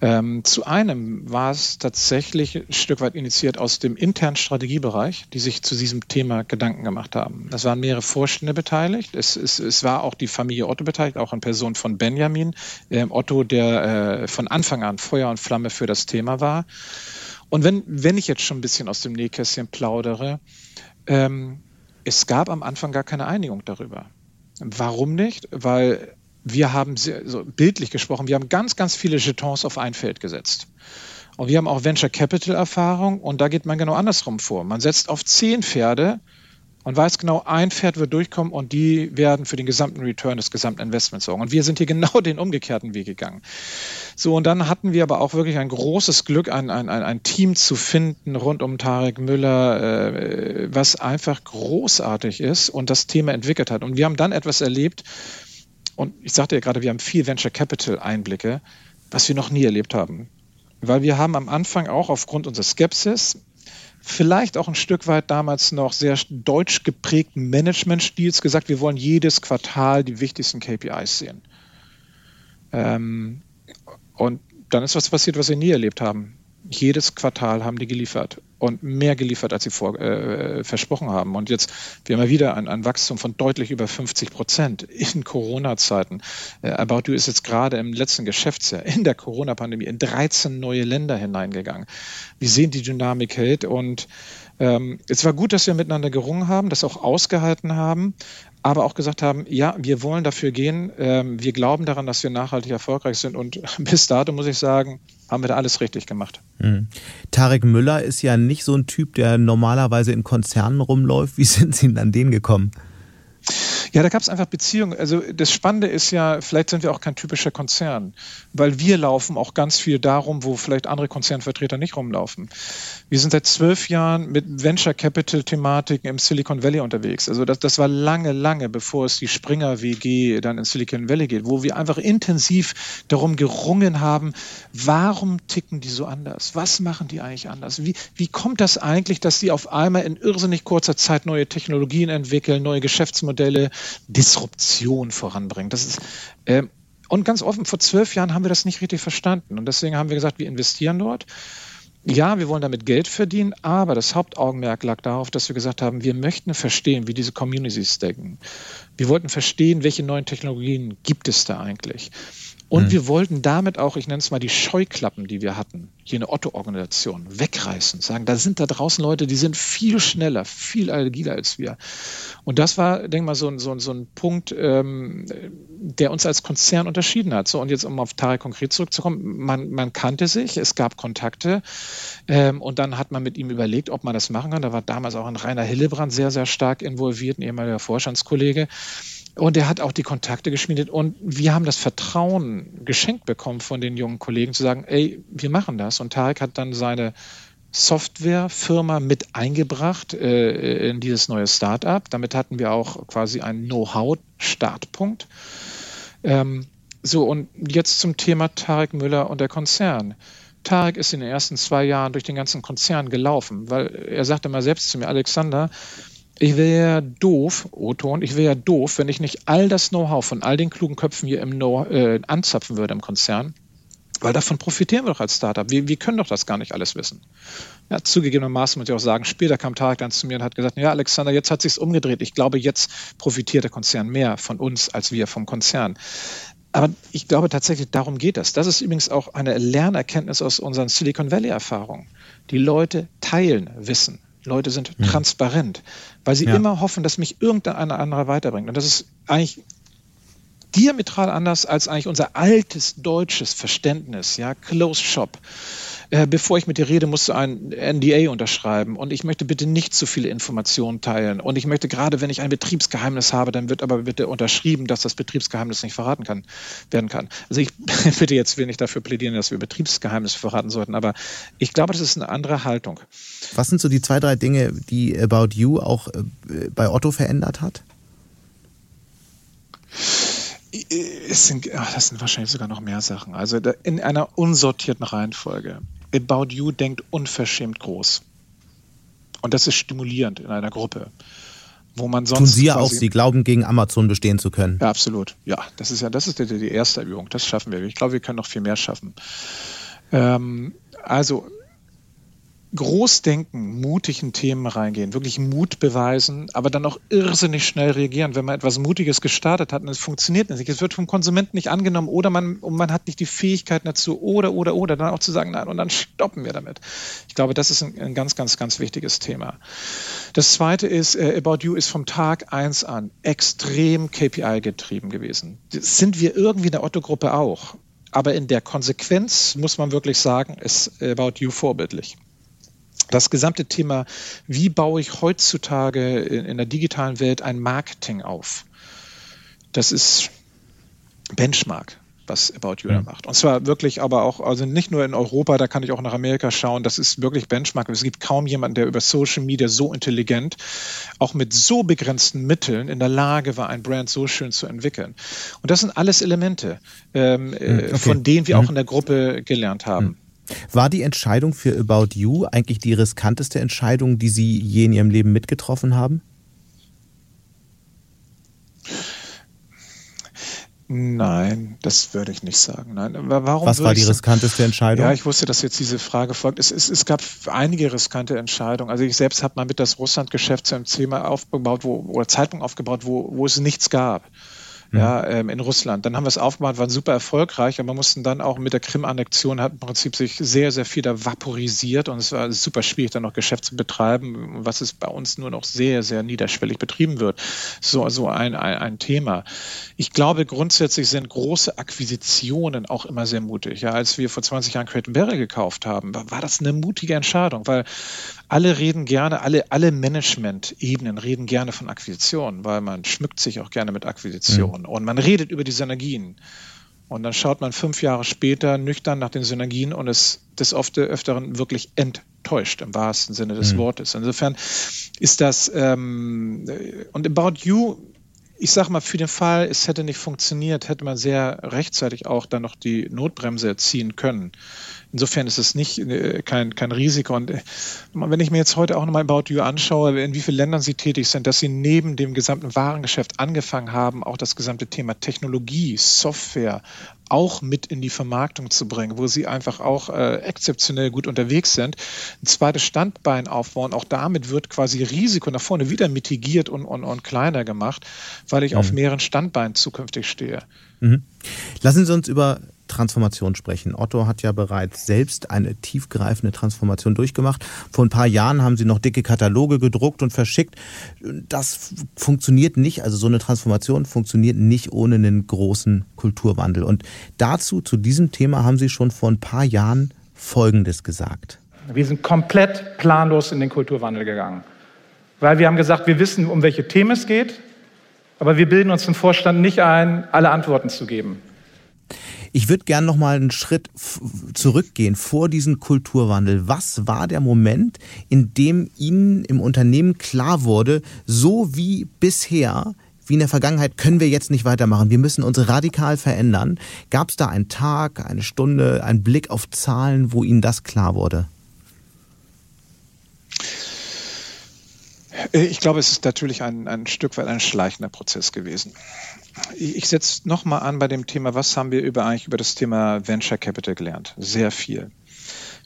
Ähm, zu einem war es tatsächlich ein Stück weit initiiert aus dem internen Strategiebereich, die sich zu diesem Thema Gedanken gemacht haben. Es waren mehrere Vorstände beteiligt. Es, es, es war auch die Familie Otto beteiligt, auch in Person von Benjamin äh, Otto, der äh, von Anfang an Feuer und Flamme für das Thema war. Und wenn, wenn ich jetzt schon ein bisschen aus dem Nähkästchen plaudere, ähm, es gab am Anfang gar keine Einigung darüber. Warum nicht? Weil wir haben, so bildlich gesprochen, wir haben ganz, ganz viele Jetons auf ein Feld gesetzt. Und wir haben auch Venture Capital Erfahrung und da geht man genau andersrum vor. Man setzt auf zehn Pferde und weiß genau, ein Pferd wird durchkommen und die werden für den gesamten Return des gesamten Investments sorgen. Und wir sind hier genau den umgekehrten Weg gegangen. So, und dann hatten wir aber auch wirklich ein großes Glück, ein, ein, ein Team zu finden rund um Tarek Müller, äh, was einfach großartig ist und das Thema entwickelt hat. Und wir haben dann etwas erlebt, und ich sagte ja gerade, wir haben viel Venture Capital Einblicke, was wir noch nie erlebt haben. weil wir haben am Anfang auch aufgrund unserer Skepsis vielleicht auch ein Stück weit damals noch sehr deutsch geprägten Managementstils gesagt, wir wollen jedes Quartal die wichtigsten KPIs sehen. Ähm, und dann ist was passiert, was wir nie erlebt haben. Jedes Quartal haben die geliefert und mehr geliefert, als sie vor, äh, versprochen haben. Und jetzt, wir haben ja wieder ein, ein Wachstum von deutlich über 50 Prozent in Corona-Zeiten. Äh, About You ist jetzt gerade im letzten Geschäftsjahr in der Corona-Pandemie in 13 neue Länder hineingegangen. Wir sehen die Dynamik hält und ähm, es war gut, dass wir miteinander gerungen haben, das auch ausgehalten haben, aber auch gesagt haben, ja, wir wollen dafür gehen, ähm, wir glauben daran, dass wir nachhaltig erfolgreich sind und bis dato muss ich sagen, haben wir da alles richtig gemacht. Mhm. Tarek Müller ist ja nicht so ein Typ, der normalerweise in Konzernen rumläuft. Wie sind Sie denn an den gekommen? Ja, da gab es einfach Beziehungen. Also das Spannende ist ja, vielleicht sind wir auch kein typischer Konzern, weil wir laufen auch ganz viel darum, wo vielleicht andere Konzernvertreter nicht rumlaufen. Wir sind seit zwölf Jahren mit Venture Capital Thematiken im Silicon Valley unterwegs. Also das, das war lange, lange, bevor es die Springer WG dann in Silicon Valley geht, wo wir einfach intensiv darum gerungen haben, warum ticken die so anders? Was machen die eigentlich anders? Wie, wie kommt das eigentlich, dass die auf einmal in irrsinnig kurzer Zeit neue Technologien entwickeln, neue Geschäftsmodelle, Disruption voranbringen. Das ist, äh, und ganz offen, vor zwölf Jahren haben wir das nicht richtig verstanden. Und deswegen haben wir gesagt, wir investieren dort. Ja, wir wollen damit Geld verdienen, aber das Hauptaugenmerk lag darauf, dass wir gesagt haben, wir möchten verstehen, wie diese Communities denken. Wir wollten verstehen, welche neuen Technologien gibt es da eigentlich. Und mhm. wir wollten damit auch, ich nenne es mal die Scheuklappen, die wir hatten, hier eine Otto-Organisation, wegreißen. Sagen, da sind da draußen Leute, die sind viel schneller, viel agiler als wir. Und das war, denke mal, so ein, so, so ein Punkt, ähm, der uns als Konzern unterschieden hat. So, und jetzt, um auf Tarek konkret zurückzukommen, man, man kannte sich, es gab Kontakte ähm, und dann hat man mit ihm überlegt, ob man das machen kann. Da war damals auch ein Rainer Hillebrand sehr, sehr stark involviert, ein ehemaliger Vorstandskollege. Und er hat auch die Kontakte geschmiedet und wir haben das Vertrauen geschenkt bekommen von den jungen Kollegen zu sagen, ey, wir machen das. Und Tarek hat dann seine Softwarefirma mit eingebracht äh, in dieses neue Startup. Damit hatten wir auch quasi einen Know-how-Startpunkt. Ähm, so, und jetzt zum Thema Tarek Müller und der Konzern. Tarek ist in den ersten zwei Jahren durch den ganzen Konzern gelaufen, weil er sagte mal selbst zu mir, Alexander, ich wäre doof, O-Ton, ich wäre doof, wenn ich nicht all das Know-how von all den klugen Köpfen hier im Know äh, anzapfen würde im Konzern. Weil davon profitieren wir doch als Startup. Wir, wir können doch das gar nicht alles wissen. Ja, zugegebenermaßen muss ich auch sagen, später kam Tarek dann zu mir und hat gesagt, ja, Alexander, jetzt hat sich's umgedreht. Ich glaube, jetzt profitiert der Konzern mehr von uns als wir vom Konzern. Aber ich glaube tatsächlich, darum geht es. Das ist übrigens auch eine Lernerkenntnis aus unseren Silicon Valley-Erfahrungen. Die Leute teilen Wissen. Leute sind ja. transparent, weil sie ja. immer hoffen, dass mich irgendeiner andere weiterbringt. Und das ist eigentlich diametral anders als eigentlich unser altes deutsches Verständnis, ja, Close Shop. Äh, bevor ich mit dir rede, musst du ein NDA unterschreiben und ich möchte bitte nicht zu viele Informationen teilen und ich möchte gerade, wenn ich ein Betriebsgeheimnis habe, dann wird aber bitte unterschrieben, dass das Betriebsgeheimnis nicht verraten kann, werden kann. Also ich bitte jetzt will nicht dafür plädieren, dass wir Betriebsgeheimnisse verraten sollten, aber ich glaube, das ist eine andere Haltung. Was sind so die zwei, drei Dinge, die About You auch äh, bei Otto verändert hat? Es sind, ach, das sind wahrscheinlich sogar noch mehr Sachen. Also in einer unsortierten Reihenfolge. About You denkt unverschämt groß. Und das ist stimulierend in einer Gruppe. Wo man sonst Tun Sie ja auch, Sie glauben, gegen Amazon bestehen zu können. Ja, absolut. Ja, das ist ja, das ist die, die erste Übung. Das schaffen wir. Ich glaube, wir können noch viel mehr schaffen. Ähm, also groß denken, mutig in Themen reingehen, wirklich Mut beweisen, aber dann auch irrsinnig schnell reagieren, wenn man etwas Mutiges gestartet hat und es funktioniert nicht. Es wird vom Konsumenten nicht angenommen oder man, und man hat nicht die Fähigkeiten dazu oder, oder, oder, dann auch zu sagen, nein, und dann stoppen wir damit. Ich glaube, das ist ein, ein ganz, ganz, ganz wichtiges Thema. Das zweite ist, äh, About You ist vom Tag eins an extrem KPI getrieben gewesen. Das sind wir irgendwie in der Otto-Gruppe auch. Aber in der Konsequenz muss man wirklich sagen, ist About You vorbildlich das gesamte Thema, wie baue ich heutzutage in, in der digitalen Welt ein Marketing auf? Das ist Benchmark was About You da macht. Und zwar wirklich aber auch, also nicht nur in Europa, da kann ich auch nach Amerika schauen, das ist wirklich Benchmark. Es gibt kaum jemanden, der über Social Media so intelligent, auch mit so begrenzten Mitteln in der Lage war, ein Brand so schön zu entwickeln. Und das sind alles Elemente, ähm, hm, okay. von denen wir auch hm. in der Gruppe gelernt haben. War die Entscheidung für About You eigentlich die riskanteste Entscheidung, die Sie je in Ihrem Leben mitgetroffen haben? Nein, das würde ich nicht sagen. Nein, warum Was war die riskanteste Entscheidung? Ja, ich wusste, dass jetzt diese Frage folgt. Es, es, es gab einige riskante Entscheidungen. Also ich selbst habe mal mit das Russland-Geschäft zu einem Thema aufgebaut, wo, oder Zeitpunkt aufgebaut, wo, wo es nichts gab ja, ähm, in Russland. Dann haben wir es aufgemacht, waren super erfolgreich, aber mussten dann auch mit der Krim-Annexion hat im Prinzip sich sehr, sehr viel da vaporisiert und es war super schwierig, dann noch Geschäft zu betreiben, was es bei uns nur noch sehr, sehr niederschwellig betrieben wird. So, so ein, ein, ein Thema. Ich glaube, grundsätzlich sind große Akquisitionen auch immer sehr mutig. Ja, als wir vor 20 Jahren Crate Berry gekauft haben, war, war das eine mutige Entscheidung, weil alle reden gerne, alle, alle Management-Ebenen reden gerne von Akquisitionen, weil man schmückt sich auch gerne mit Akquisitionen mhm. Und man redet über die Synergien. Und dann schaut man fünf Jahre später nüchtern nach den Synergien und ist des oft Öfteren wirklich enttäuscht im wahrsten Sinne des mhm. Wortes. Insofern ist das, ähm, und About You, ich sage mal, für den Fall, es hätte nicht funktioniert, hätte man sehr rechtzeitig auch dann noch die Notbremse ziehen können. Insofern ist es nicht äh, kein, kein Risiko. Und äh, wenn ich mir jetzt heute auch nochmal About You anschaue, in wie vielen Ländern sie tätig sind, dass sie neben dem gesamten Warengeschäft angefangen haben, auch das gesamte Thema Technologie, Software auch mit in die Vermarktung zu bringen, wo sie einfach auch äh, exzeptionell gut unterwegs sind, ein zweites Standbein aufbauen. Auch damit wird quasi Risiko nach vorne wieder mitigiert und, und, und kleiner gemacht, weil ich mhm. auf mehreren Standbeinen zukünftig stehe. Mhm. Lassen Sie uns über Transformation sprechen. Otto hat ja bereits selbst eine tiefgreifende Transformation durchgemacht. Vor ein paar Jahren haben sie noch dicke Kataloge gedruckt und verschickt. Das funktioniert nicht, also so eine Transformation funktioniert nicht ohne einen großen Kulturwandel. Und dazu, zu diesem Thema, haben sie schon vor ein paar Jahren Folgendes gesagt. Wir sind komplett planlos in den Kulturwandel gegangen. Weil wir haben gesagt, wir wissen, um welche Themen es geht, aber wir bilden uns im Vorstand nicht ein, alle Antworten zu geben. Ich würde gerne noch mal einen Schritt zurückgehen vor diesen Kulturwandel. Was war der Moment, in dem Ihnen im Unternehmen klar wurde, so wie bisher wie in der Vergangenheit können wir jetzt nicht weitermachen. Wir müssen uns radikal verändern. Gab es da einen Tag, eine Stunde, einen Blick auf Zahlen, wo Ihnen das klar wurde? Äh, ich glaube, es ist natürlich ein, ein Stück weit ein schleichender Prozess gewesen. Ich setze nochmal an bei dem Thema, was haben wir über, eigentlich über das Thema Venture Capital gelernt? Sehr viel.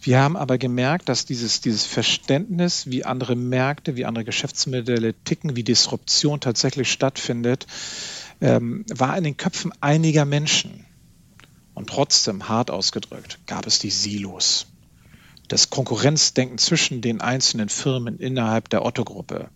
Wir haben aber gemerkt, dass dieses, dieses Verständnis, wie andere Märkte, wie andere Geschäftsmodelle ticken, wie Disruption tatsächlich stattfindet, ähm, war in den Köpfen einiger Menschen. Und trotzdem, hart ausgedrückt, gab es die Silos. Das Konkurrenzdenken zwischen den einzelnen Firmen innerhalb der Otto-Gruppe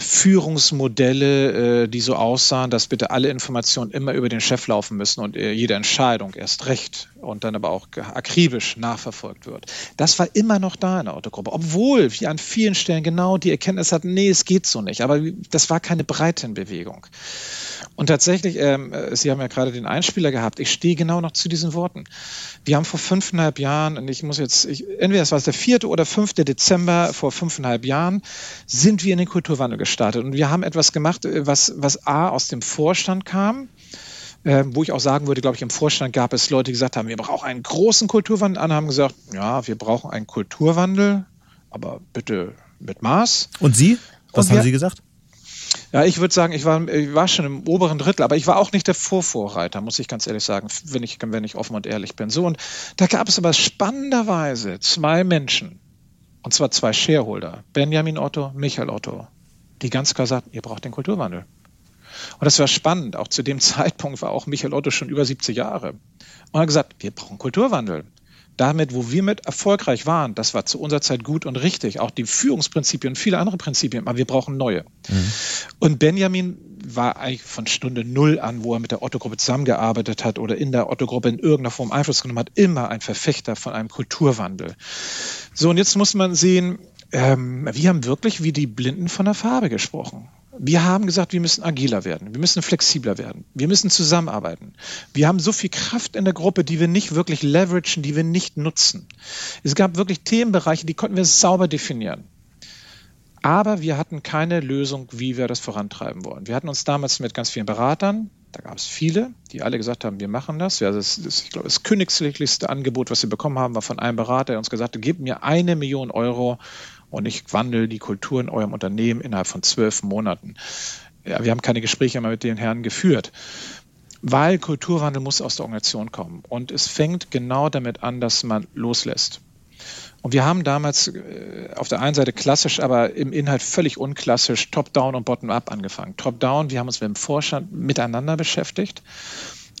Führungsmodelle, äh, die so aussahen, dass bitte alle Informationen immer über den Chef laufen müssen und äh, jede Entscheidung erst recht und dann aber auch akribisch nachverfolgt wird. Das war immer noch da in der Autogruppe, obwohl wir an vielen Stellen genau die Erkenntnis hatten, nee, es geht so nicht. Aber das war keine Breitenbewegung. Und tatsächlich, ähm, Sie haben ja gerade den Einspieler gehabt, ich stehe genau noch zu diesen Worten. Wir haben vor fünfeinhalb Jahren, und ich muss jetzt, ich, entweder es war der vierte oder fünfte Dezember vor fünfeinhalb Jahren, sind wir in den Kulturwandel gestartet. Und wir haben etwas gemacht, äh, was, was A aus dem Vorstand kam, äh, wo ich auch sagen würde, glaube ich, im Vorstand gab es Leute, die gesagt haben, wir brauchen auch einen großen Kulturwandel. Andere haben gesagt, ja, wir brauchen einen Kulturwandel, aber bitte mit Maß. Und Sie? Was Und haben wir, Sie gesagt? Ja, ich würde sagen, ich war, ich war schon im oberen Drittel, aber ich war auch nicht der Vorvorreiter, muss ich ganz ehrlich sagen, wenn ich, wenn ich offen und ehrlich bin. So, und da gab es aber spannenderweise zwei Menschen, und zwar zwei Shareholder, Benjamin Otto, Michael Otto, die ganz klar sagten, ihr braucht den Kulturwandel. Und das war spannend. Auch zu dem Zeitpunkt war auch Michael Otto schon über 70 Jahre. Und hat gesagt, wir brauchen Kulturwandel. Damit, wo wir mit erfolgreich waren, das war zu unserer Zeit gut und richtig. Auch die Führungsprinzipien und viele andere Prinzipien, aber wir brauchen neue. Mhm. Und Benjamin war eigentlich von Stunde Null an, wo er mit der Otto-Gruppe zusammengearbeitet hat oder in der Otto-Gruppe in irgendeiner Form Einfluss genommen hat, immer ein Verfechter von einem Kulturwandel. So, und jetzt muss man sehen, ähm, wir haben wirklich wie die Blinden von der Farbe gesprochen. Wir haben gesagt, wir müssen agiler werden, wir müssen flexibler werden, wir müssen zusammenarbeiten. Wir haben so viel Kraft in der Gruppe, die wir nicht wirklich leveragen, die wir nicht nutzen. Es gab wirklich Themenbereiche, die konnten wir sauber definieren. Aber wir hatten keine Lösung, wie wir das vorantreiben wollen. Wir hatten uns damals mit ganz vielen Beratern, da gab es viele, die alle gesagt haben, wir machen das. Ja, das, das ich glaube, das königslichste Angebot, was wir bekommen haben, war von einem Berater, der uns gesagt hat, gebt mir eine Million Euro und ich wandle die Kultur in eurem Unternehmen innerhalb von zwölf Monaten. Ja, wir haben keine Gespräche mehr mit den Herren geführt weil Kulturwandel muss aus der Organisation kommen. Und es fängt genau damit an, dass man loslässt. Und wir haben damals äh, auf der einen Seite klassisch, aber im Inhalt völlig unklassisch Top-Down und Bottom-Up angefangen. Top-Down, wir haben uns mit dem Vorstand miteinander beschäftigt.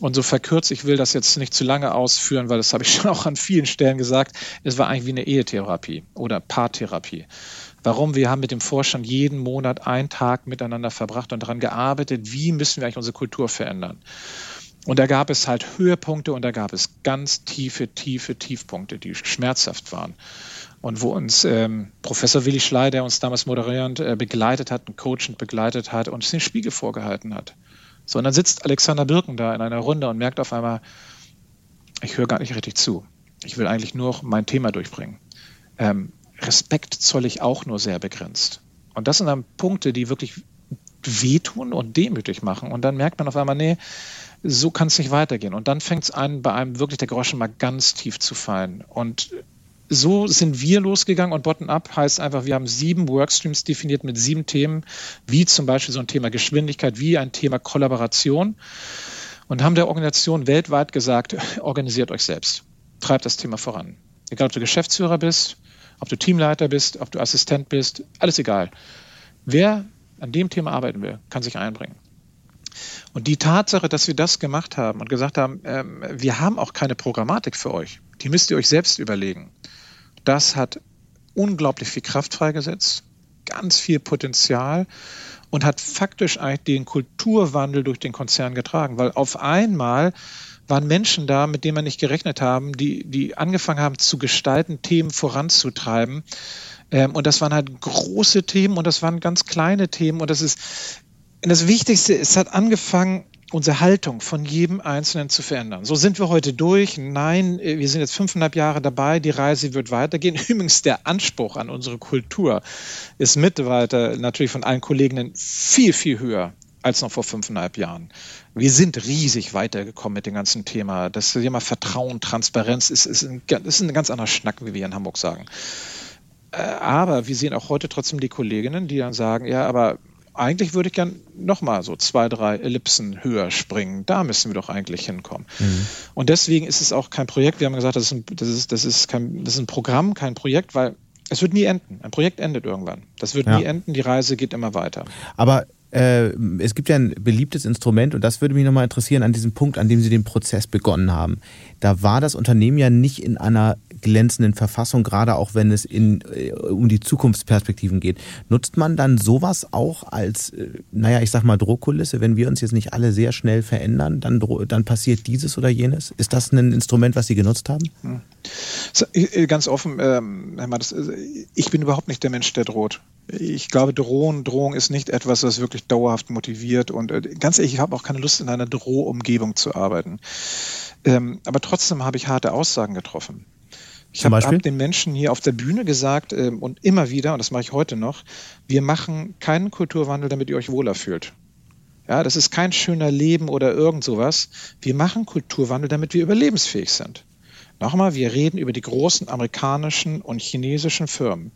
Und so verkürzt, ich will das jetzt nicht zu lange ausführen, weil das habe ich schon auch an vielen Stellen gesagt, es war eigentlich wie eine Ehetherapie oder Paartherapie. Warum? Wir haben mit dem Vorstand jeden Monat einen Tag miteinander verbracht und daran gearbeitet, wie müssen wir eigentlich unsere Kultur verändern. Und da gab es halt Höhepunkte und da gab es ganz tiefe, tiefe Tiefpunkte, die schmerzhaft waren. Und wo uns ähm, Professor Willi Schley, der uns damals moderierend äh, begleitet hat, coachend begleitet hat, uns den Spiegel vorgehalten hat. So, und dann sitzt Alexander Birken da in einer Runde und merkt auf einmal, ich höre gar nicht richtig zu. Ich will eigentlich nur mein Thema durchbringen. Ähm, Respekt zoll ich auch nur sehr begrenzt. Und das sind dann Punkte, die wirklich wehtun und demütig machen. Und dann merkt man auf einmal, nee, so kann es nicht weitergehen. Und dann fängt es an, bei einem wirklich der Groschen mal ganz tief zu fallen. Und so sind wir losgegangen und Bottom-up heißt einfach, wir haben sieben Workstreams definiert mit sieben Themen, wie zum Beispiel so ein Thema Geschwindigkeit, wie ein Thema Kollaboration und haben der Organisation weltweit gesagt, organisiert euch selbst, treibt das Thema voran. Egal, ob du Geschäftsführer bist, ob du Teamleiter bist, ob du Assistent bist, alles egal. Wer an dem Thema arbeiten will, kann sich einbringen. Und die Tatsache, dass wir das gemacht haben und gesagt haben, ähm, wir haben auch keine Programmatik für euch, die müsst ihr euch selbst überlegen, das hat unglaublich viel Kraft freigesetzt, ganz viel Potenzial und hat faktisch eigentlich den Kulturwandel durch den Konzern getragen, weil auf einmal waren Menschen da, mit denen wir nicht gerechnet haben, die, die angefangen haben zu gestalten, Themen voranzutreiben. Ähm, und das waren halt große Themen und das waren ganz kleine Themen. Und das ist das Wichtigste, es hat angefangen, unsere Haltung von jedem Einzelnen zu verändern. So sind wir heute durch. Nein, wir sind jetzt fünfeinhalb Jahre dabei. Die Reise wird weitergehen. Übrigens, der Anspruch an unsere Kultur ist mittlerweile natürlich von allen Kolleginnen viel, viel höher als noch vor fünfeinhalb Jahren. Wir sind riesig weitergekommen mit dem ganzen Thema. Das Thema Vertrauen, Transparenz ist, ist, ein, ist ein ganz anderer Schnack, wie wir in Hamburg sagen. Äh, aber wir sehen auch heute trotzdem die Kolleginnen, die dann sagen, ja, aber eigentlich würde ich gern nochmal so zwei, drei Ellipsen höher springen. Da müssen wir doch eigentlich hinkommen. Mhm. Und deswegen ist es auch kein Projekt. Wir haben gesagt, das ist, ein, das, ist, das, ist kein, das ist ein Programm, kein Projekt, weil es wird nie enden. Ein Projekt endet irgendwann. Das wird ja. nie enden. Die Reise geht immer weiter. Aber äh, es gibt ja ein beliebtes Instrument und das würde mich nochmal interessieren an diesem Punkt, an dem Sie den Prozess begonnen haben. Da war das Unternehmen ja nicht in einer glänzenden Verfassung, gerade auch wenn es in, äh, um die Zukunftsperspektiven geht. Nutzt man dann sowas auch als, äh, naja, ich sag mal Drohkulisse, wenn wir uns jetzt nicht alle sehr schnell verändern, dann, dann passiert dieses oder jenes? Ist das ein Instrument, was Sie genutzt haben? Ganz offen, ähm, Herr Mattes, ich bin überhaupt nicht der Mensch, der droht. Ich glaube, Drohung, Drohung ist nicht etwas, was wirklich dauerhaft motiviert. Und äh, ganz ehrlich, ich habe auch keine Lust, in einer Drohumgebung zu arbeiten. Ähm, aber trotzdem habe ich harte Aussagen getroffen. Ich habe hab den Menschen hier auf der Bühne gesagt ähm, und immer wieder, und das mache ich heute noch, wir machen keinen Kulturwandel, damit ihr euch wohler fühlt. Ja, das ist kein schöner Leben oder irgend sowas. Wir machen Kulturwandel, damit wir überlebensfähig sind. Nochmal, wir reden über die großen amerikanischen und chinesischen Firmen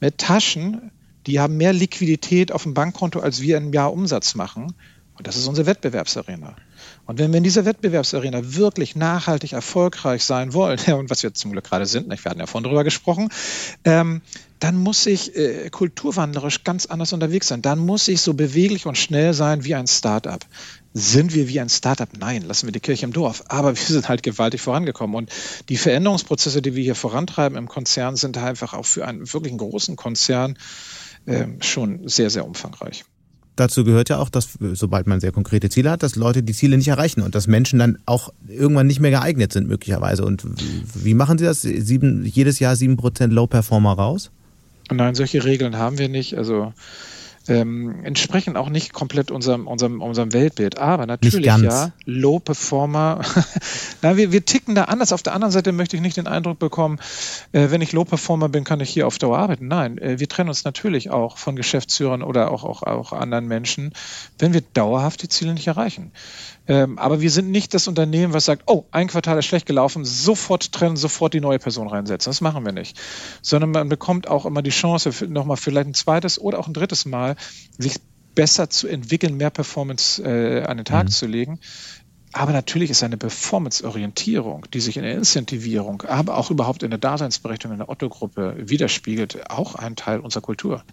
mit Taschen, die haben mehr Liquidität auf dem Bankkonto, als wir im Jahr Umsatz machen. Und das ist unsere Wettbewerbsarena. Und wenn wir in dieser Wettbewerbsarena wirklich nachhaltig erfolgreich sein wollen, und was wir zum Glück gerade sind, wir hatten ja vorhin drüber gesprochen, ähm, dann muss ich äh, kulturwandlerisch ganz anders unterwegs sein. Dann muss ich so beweglich und schnell sein wie ein Startup. Sind wir wie ein Startup? Nein, lassen wir die Kirche im Dorf. Aber wir sind halt gewaltig vorangekommen. Und die Veränderungsprozesse, die wir hier vorantreiben im Konzern, sind einfach auch für einen wirklich großen Konzern äh, schon sehr, sehr umfangreich dazu gehört ja auch, dass sobald man sehr konkrete Ziele hat, dass Leute die Ziele nicht erreichen und dass Menschen dann auch irgendwann nicht mehr geeignet sind möglicherweise. Und wie machen Sie das? Sieben, jedes Jahr sieben Prozent Low Performer raus? Nein, solche Regeln haben wir nicht. Also ähm, entsprechen auch nicht komplett unserem, unserem, unserem Weltbild. Aber natürlich ja, Low Performer, na, wir, wir ticken da anders. Auf der anderen Seite möchte ich nicht den Eindruck bekommen, äh, wenn ich Low Performer bin, kann ich hier auf Dauer arbeiten. Nein, äh, wir trennen uns natürlich auch von Geschäftsführern oder auch, auch, auch anderen Menschen, wenn wir dauerhaft die Ziele nicht erreichen. Ähm, aber wir sind nicht das Unternehmen, was sagt, oh, ein Quartal ist schlecht gelaufen, sofort trennen, sofort die neue Person reinsetzen. Das machen wir nicht. Sondern man bekommt auch immer die Chance, nochmal vielleicht ein zweites oder auch ein drittes Mal, sich besser zu entwickeln, mehr Performance äh, an den Tag mhm. zu legen. Aber natürlich ist eine Performance-Orientierung, die sich in der Incentivierung, aber auch überhaupt in der Daseinsberechtigung in der Otto-Gruppe widerspiegelt, auch ein Teil unserer Kultur.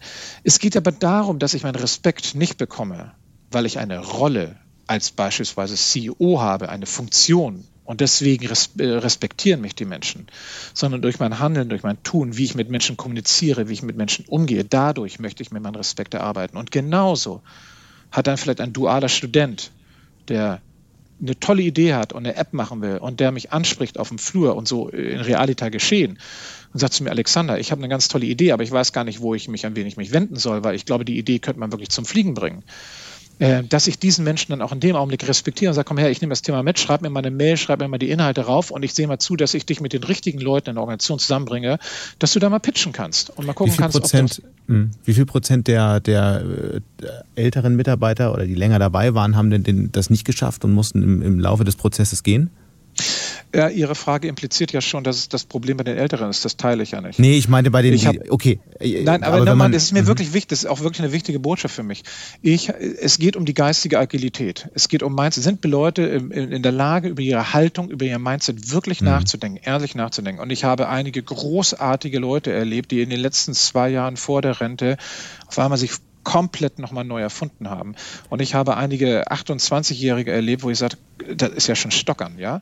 Es geht aber darum, dass ich meinen Respekt nicht bekomme, weil ich eine Rolle als beispielsweise CEO habe, eine Funktion und deswegen äh, respektieren mich die Menschen, sondern durch mein Handeln, durch mein Tun, wie ich mit Menschen kommuniziere, wie ich mit Menschen umgehe, dadurch möchte ich mir meinen Respekt erarbeiten. Und genauso hat dann vielleicht ein dualer Student, der eine tolle Idee hat und eine App machen will und der mich anspricht auf dem Flur und so in Realita geschehen und sagt zu mir, Alexander, ich habe eine ganz tolle Idee, aber ich weiß gar nicht, wo ich mich, an wen ich mich wenden soll, weil ich glaube, die Idee könnte man wirklich zum Fliegen bringen. Äh, dass ich diesen Menschen dann auch in dem Augenblick respektiere und sage, komm her, ich nehme das Thema mit, schreib mir mal eine Mail, schreib mir mal die Inhalte rauf und ich sehe mal zu, dass ich dich mit den richtigen Leuten in der Organisation zusammenbringe, dass du da mal pitchen kannst und mal gucken wie viel kannst, Prozent, mh, hm, Wie viel Prozent der, der, der, äh, älteren Mitarbeiter oder die länger dabei waren, haben denn den, das nicht geschafft und mussten im, im Laufe des Prozesses gehen? Ja, Ihre Frage impliziert ja schon, dass es das Problem bei den Älteren ist. Das teile ich ja nicht. Nee, ich meine bei den. Ich hab, okay. Nein, aber, aber nochmal, das ist mir mhm. wirklich wichtig. Das ist auch wirklich eine wichtige Botschaft für mich. Ich, es geht um die geistige Agilität. Es geht um Mindset. Sind Leute in, in der Lage, über ihre Haltung, über ihr Mindset wirklich mhm. nachzudenken, ehrlich nachzudenken? Und ich habe einige großartige Leute erlebt, die in den letzten zwei Jahren vor der Rente auf einmal sich komplett nochmal neu erfunden haben. Und ich habe einige 28-Jährige erlebt, wo ich sage, das ist ja schon stockern, ja.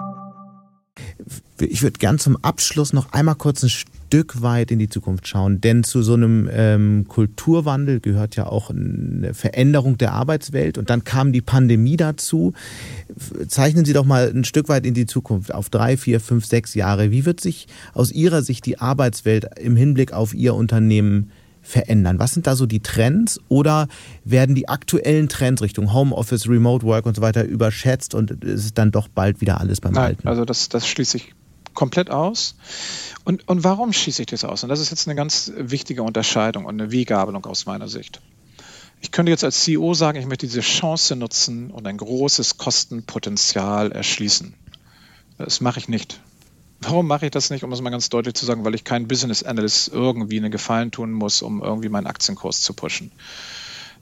Ich würde gern zum Abschluss noch einmal kurz ein Stück weit in die Zukunft schauen, denn zu so einem ähm, Kulturwandel gehört ja auch eine Veränderung der Arbeitswelt und dann kam die Pandemie dazu. Zeichnen Sie doch mal ein Stück weit in die Zukunft, auf drei, vier, fünf, sechs Jahre. Wie wird sich aus Ihrer Sicht die Arbeitswelt im Hinblick auf Ihr Unternehmen verändern? Was sind da so die Trends oder werden die aktuellen Trends Richtung Homeoffice, Remote Work und so weiter überschätzt und ist es dann doch bald wieder alles beim Nein, Alten? Also das, das schließe ich komplett aus. Und, und warum schließe ich das aus? Und das ist jetzt eine ganz wichtige Unterscheidung und eine Wiegabelung aus meiner Sicht. Ich könnte jetzt als CEO sagen, ich möchte diese Chance nutzen und ein großes Kostenpotenzial erschließen. Das mache ich nicht. Warum mache ich das nicht, um es mal ganz deutlich zu sagen, weil ich kein Business Analyst irgendwie einen Gefallen tun muss, um irgendwie meinen Aktienkurs zu pushen.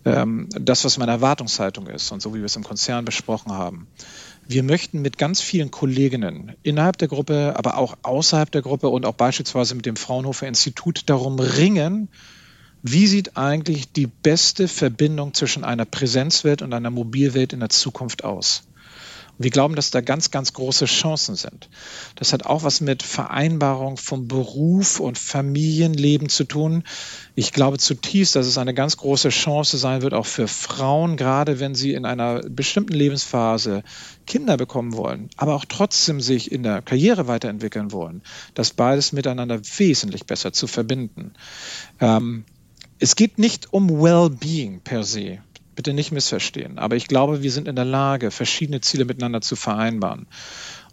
Ähm, das, was meine Erwartungshaltung ist und so wie wir es im Konzern besprochen haben. Wir möchten mit ganz vielen Kolleginnen innerhalb der Gruppe, aber auch außerhalb der Gruppe und auch beispielsweise mit dem Fraunhofer Institut darum ringen, wie sieht eigentlich die beste Verbindung zwischen einer Präsenzwelt und einer Mobilwelt in der Zukunft aus? Wir glauben, dass da ganz, ganz große Chancen sind. Das hat auch was mit Vereinbarung von Beruf und Familienleben zu tun. Ich glaube zutiefst, dass es eine ganz große Chance sein wird, auch für Frauen, gerade wenn sie in einer bestimmten Lebensphase Kinder bekommen wollen, aber auch trotzdem sich in der Karriere weiterentwickeln wollen, das beides miteinander wesentlich besser zu verbinden. Ähm, es geht nicht um Well-being per se bitte nicht missverstehen. Aber ich glaube, wir sind in der Lage, verschiedene Ziele miteinander zu vereinbaren.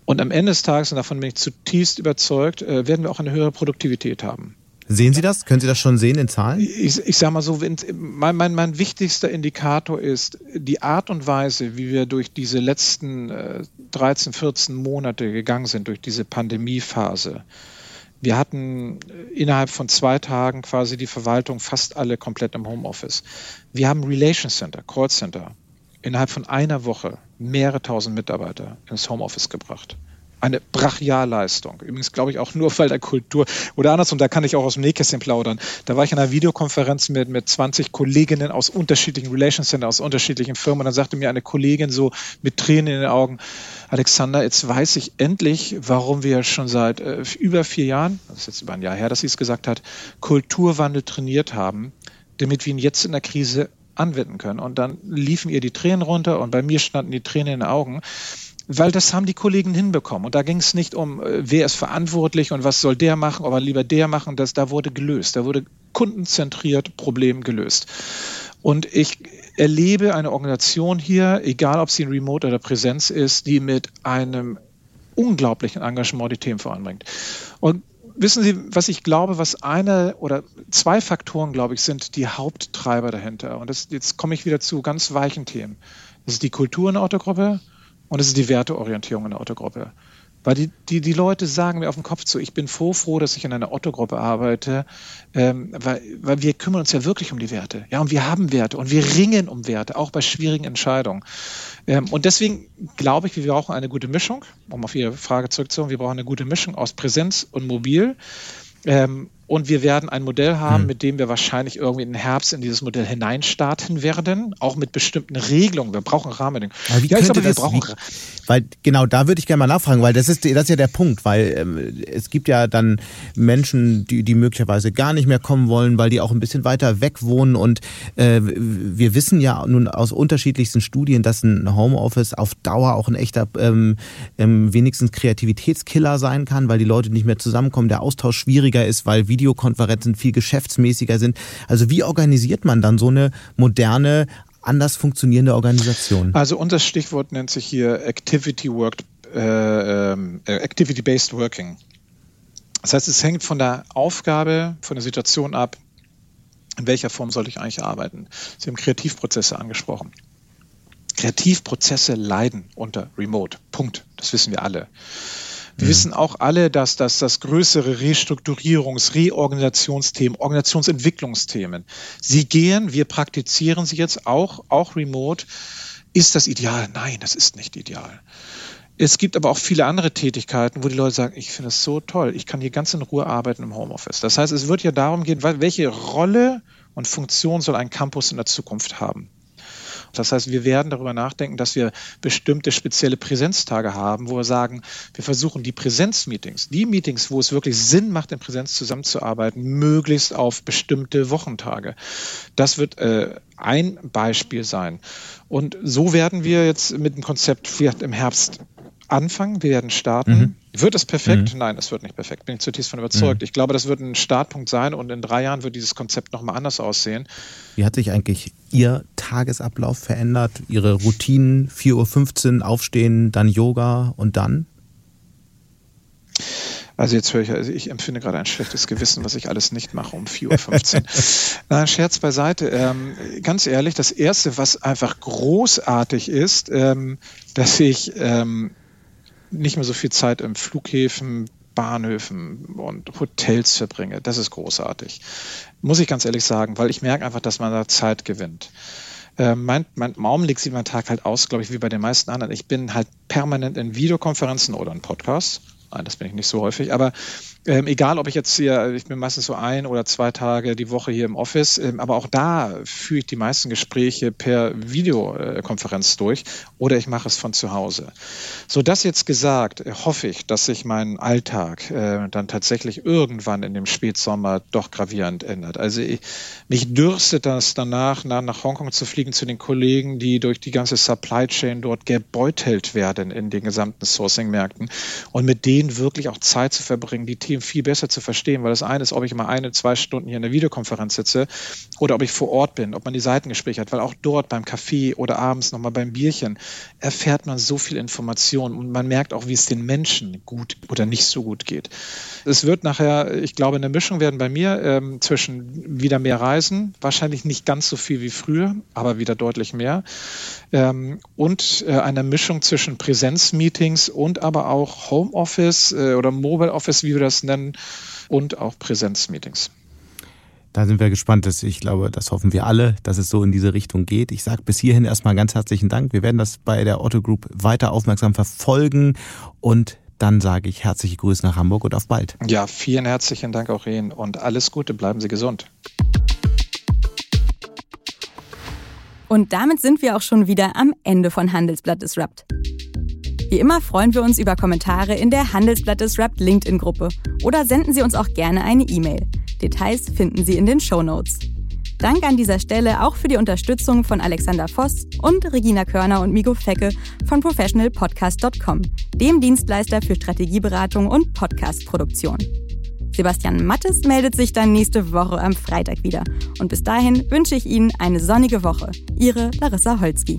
Und am Ende des Tages, und davon bin ich zutiefst überzeugt, äh, werden wir auch eine höhere Produktivität haben. Sehen Sie das? Können Sie das schon sehen in Zahlen? Ich, ich sage mal so, mein, mein, mein wichtigster Indikator ist die Art und Weise, wie wir durch diese letzten äh, 13, 14 Monate gegangen sind, durch diese Pandemiephase. Wir hatten äh, innerhalb von zwei Tagen quasi die Verwaltung fast alle komplett im Homeoffice. Wir haben Relation Center, Call Center innerhalb von einer Woche mehrere tausend Mitarbeiter ins Homeoffice gebracht eine Brachialleistung. Übrigens glaube ich auch nur, weil der Kultur oder andersrum, da kann ich auch aus dem Nähkästchen plaudern. Da war ich in einer Videokonferenz mit, mit 20 Kolleginnen aus unterschiedlichen Relations Center, aus unterschiedlichen Firmen. Und dann sagte mir eine Kollegin so mit Tränen in den Augen, Alexander, jetzt weiß ich endlich, warum wir schon seit äh, über vier Jahren, das ist jetzt über ein Jahr her, dass sie es gesagt hat, Kulturwandel trainiert haben, damit wir ihn jetzt in der Krise anwenden können. Und dann liefen ihr die Tränen runter und bei mir standen die Tränen in den Augen weil das haben die Kollegen hinbekommen. Und da ging es nicht um, äh, wer ist verantwortlich und was soll der machen, aber lieber der machen. Das, da wurde gelöst. Da wurde kundenzentriert Problem gelöst. Und ich erlebe eine Organisation hier, egal ob sie in Remote oder Präsenz ist, die mit einem unglaublichen Engagement die Themen voranbringt. Und wissen Sie, was ich glaube, was eine oder zwei Faktoren, glaube ich, sind die Haupttreiber dahinter. Und das, jetzt komme ich wieder zu ganz weichen Themen. Das ist die Kultur in der Autogruppe und es ist die Werteorientierung in der Otto-Gruppe. Weil die, die, die Leute sagen mir auf den Kopf zu, ich bin froh, froh, dass ich in einer Otto-Gruppe arbeite, ähm, weil, weil wir kümmern uns ja wirklich um die Werte. Ja, und wir haben Werte und wir ringen um Werte, auch bei schwierigen Entscheidungen. Ähm, und deswegen glaube ich, wir brauchen eine gute Mischung, um auf Ihre Frage zurückzukommen, wir brauchen eine gute Mischung aus Präsenz und Mobil. Ähm, und wir werden ein Modell haben, hm. mit dem wir wahrscheinlich irgendwie im Herbst in dieses Modell hineinstarten werden, auch mit bestimmten Regelungen. Wir brauchen Rahmenbedingungen. Aber wie ja, könnte glaube, das, brauchen, wie, weil genau da würde ich gerne mal nachfragen, weil das ist, das ist ja der Punkt, weil ähm, es gibt ja dann Menschen, die, die möglicherweise gar nicht mehr kommen wollen, weil die auch ein bisschen weiter weg wohnen und äh, wir wissen ja nun aus unterschiedlichsten Studien, dass ein Homeoffice auf Dauer auch ein echter ähm, ähm, wenigstens Kreativitätskiller sein kann, weil die Leute nicht mehr zusammenkommen, der Austausch schwieriger ist, weil Videokonferenzen viel geschäftsmäßiger sind. Also wie organisiert man dann so eine moderne, anders funktionierende Organisation? Also unser Stichwort nennt sich hier Activity Work, äh, äh, Activity-Based Working. Das heißt, es hängt von der Aufgabe, von der Situation ab, in welcher Form soll ich eigentlich arbeiten. Sie haben Kreativprozesse angesprochen. Kreativprozesse leiden unter Remote. Punkt. Das wissen wir alle. Wir mhm. wissen auch alle, dass, dass das größere Restrukturierungs-, Reorganisationsthemen, Organisationsentwicklungsthemen, sie gehen, wir praktizieren sie jetzt auch, auch remote. Ist das ideal? Nein, das ist nicht ideal. Es gibt aber auch viele andere Tätigkeiten, wo die Leute sagen, ich finde das so toll, ich kann hier ganz in Ruhe arbeiten im Homeoffice. Das heißt, es wird ja darum gehen, welche Rolle und Funktion soll ein Campus in der Zukunft haben. Das heißt, wir werden darüber nachdenken, dass wir bestimmte spezielle Präsenztage haben, wo wir sagen, wir versuchen die Präsenzmeetings, die Meetings, wo es wirklich Sinn macht, in Präsenz zusammenzuarbeiten, möglichst auf bestimmte Wochentage. Das wird äh, ein Beispiel sein. Und so werden wir jetzt mit dem Konzept vielleicht im Herbst anfangen, wir werden starten. Mhm. Wird es perfekt? Mhm. Nein, es wird nicht perfekt. Bin ich zutiefst von überzeugt. Mhm. Ich glaube, das wird ein Startpunkt sein und in drei Jahren wird dieses Konzept nochmal anders aussehen. Wie hat sich eigentlich Ihr Tagesablauf verändert? Ihre Routinen, 4.15 Uhr aufstehen, dann Yoga und dann? Also jetzt höre ich, also ich empfinde gerade ein schlechtes Gewissen, was ich alles nicht mache um 4.15 Uhr. Nein, Scherz beiseite. Ähm, ganz ehrlich, das Erste, was einfach großartig ist, ähm, dass ich ähm, nicht mehr so viel Zeit im Flughäfen, Bahnhöfen und Hotels verbringe. Das ist großartig. Muss ich ganz ehrlich sagen, weil ich merke einfach, dass man da Zeit gewinnt. Äh, mein, mein Augenblick sieht mein Tag halt aus, glaube ich, wie bei den meisten anderen. Ich bin halt permanent in Videokonferenzen oder in Podcasts. Nein, das bin ich nicht so häufig. Aber ähm, egal, ob ich jetzt hier, ich bin meistens so ein oder zwei Tage die Woche hier im Office, ähm, aber auch da führe ich die meisten Gespräche per Videokonferenz durch oder ich mache es von zu Hause. So das jetzt gesagt, äh, hoffe ich, dass sich mein Alltag äh, dann tatsächlich irgendwann in dem Spätsommer doch gravierend ändert. Also ich, mich dürstet das danach, nach, nach Hongkong zu fliegen zu den Kollegen, die durch die ganze Supply Chain dort gebeutelt werden in den gesamten Sourcing-Märkten und mit denen wirklich auch Zeit zu verbringen, die Themen Team viel besser zu verstehen, weil das eine ist, ob ich mal eine, zwei Stunden hier in der Videokonferenz sitze oder ob ich vor Ort bin, ob man die Seitengespräche hat, weil auch dort beim Kaffee oder abends nochmal beim Bierchen erfährt man so viel Information und man merkt auch, wie es den Menschen gut oder nicht so gut geht. Es wird nachher, ich glaube, eine Mischung werden bei mir ähm, zwischen wieder mehr Reisen, wahrscheinlich nicht ganz so viel wie früher, aber wieder deutlich mehr, ähm, und äh, einer Mischung zwischen Präsenzmeetings und aber auch Homeoffice äh, oder Mobile Office, wie wir das nennen, und auch Präsenzmeetings. Da sind wir gespannt. Dass ich glaube, das hoffen wir alle, dass es so in diese Richtung geht. Ich sage bis hierhin erstmal ganz herzlichen Dank. Wir werden das bei der Otto Group weiter aufmerksam verfolgen und dann sage ich herzliche Grüße nach Hamburg und auf bald. Ja, vielen herzlichen Dank auch Ihnen und alles Gute. Bleiben Sie gesund. Und damit sind wir auch schon wieder am Ende von Handelsblatt Disrupt. Wie immer freuen wir uns über Kommentare in der Handelsblatt Disrupt LinkedIn-Gruppe oder senden Sie uns auch gerne eine E-Mail. Details finden Sie in den Show Notes. Dank an dieser Stelle auch für die Unterstützung von Alexander Voss und Regina Körner und Migo Fecke von professionalpodcast.com, dem Dienstleister für Strategieberatung und Podcastproduktion. Sebastian Mattes meldet sich dann nächste Woche am Freitag wieder. Und bis dahin wünsche ich Ihnen eine sonnige Woche. Ihre Larissa Holzki.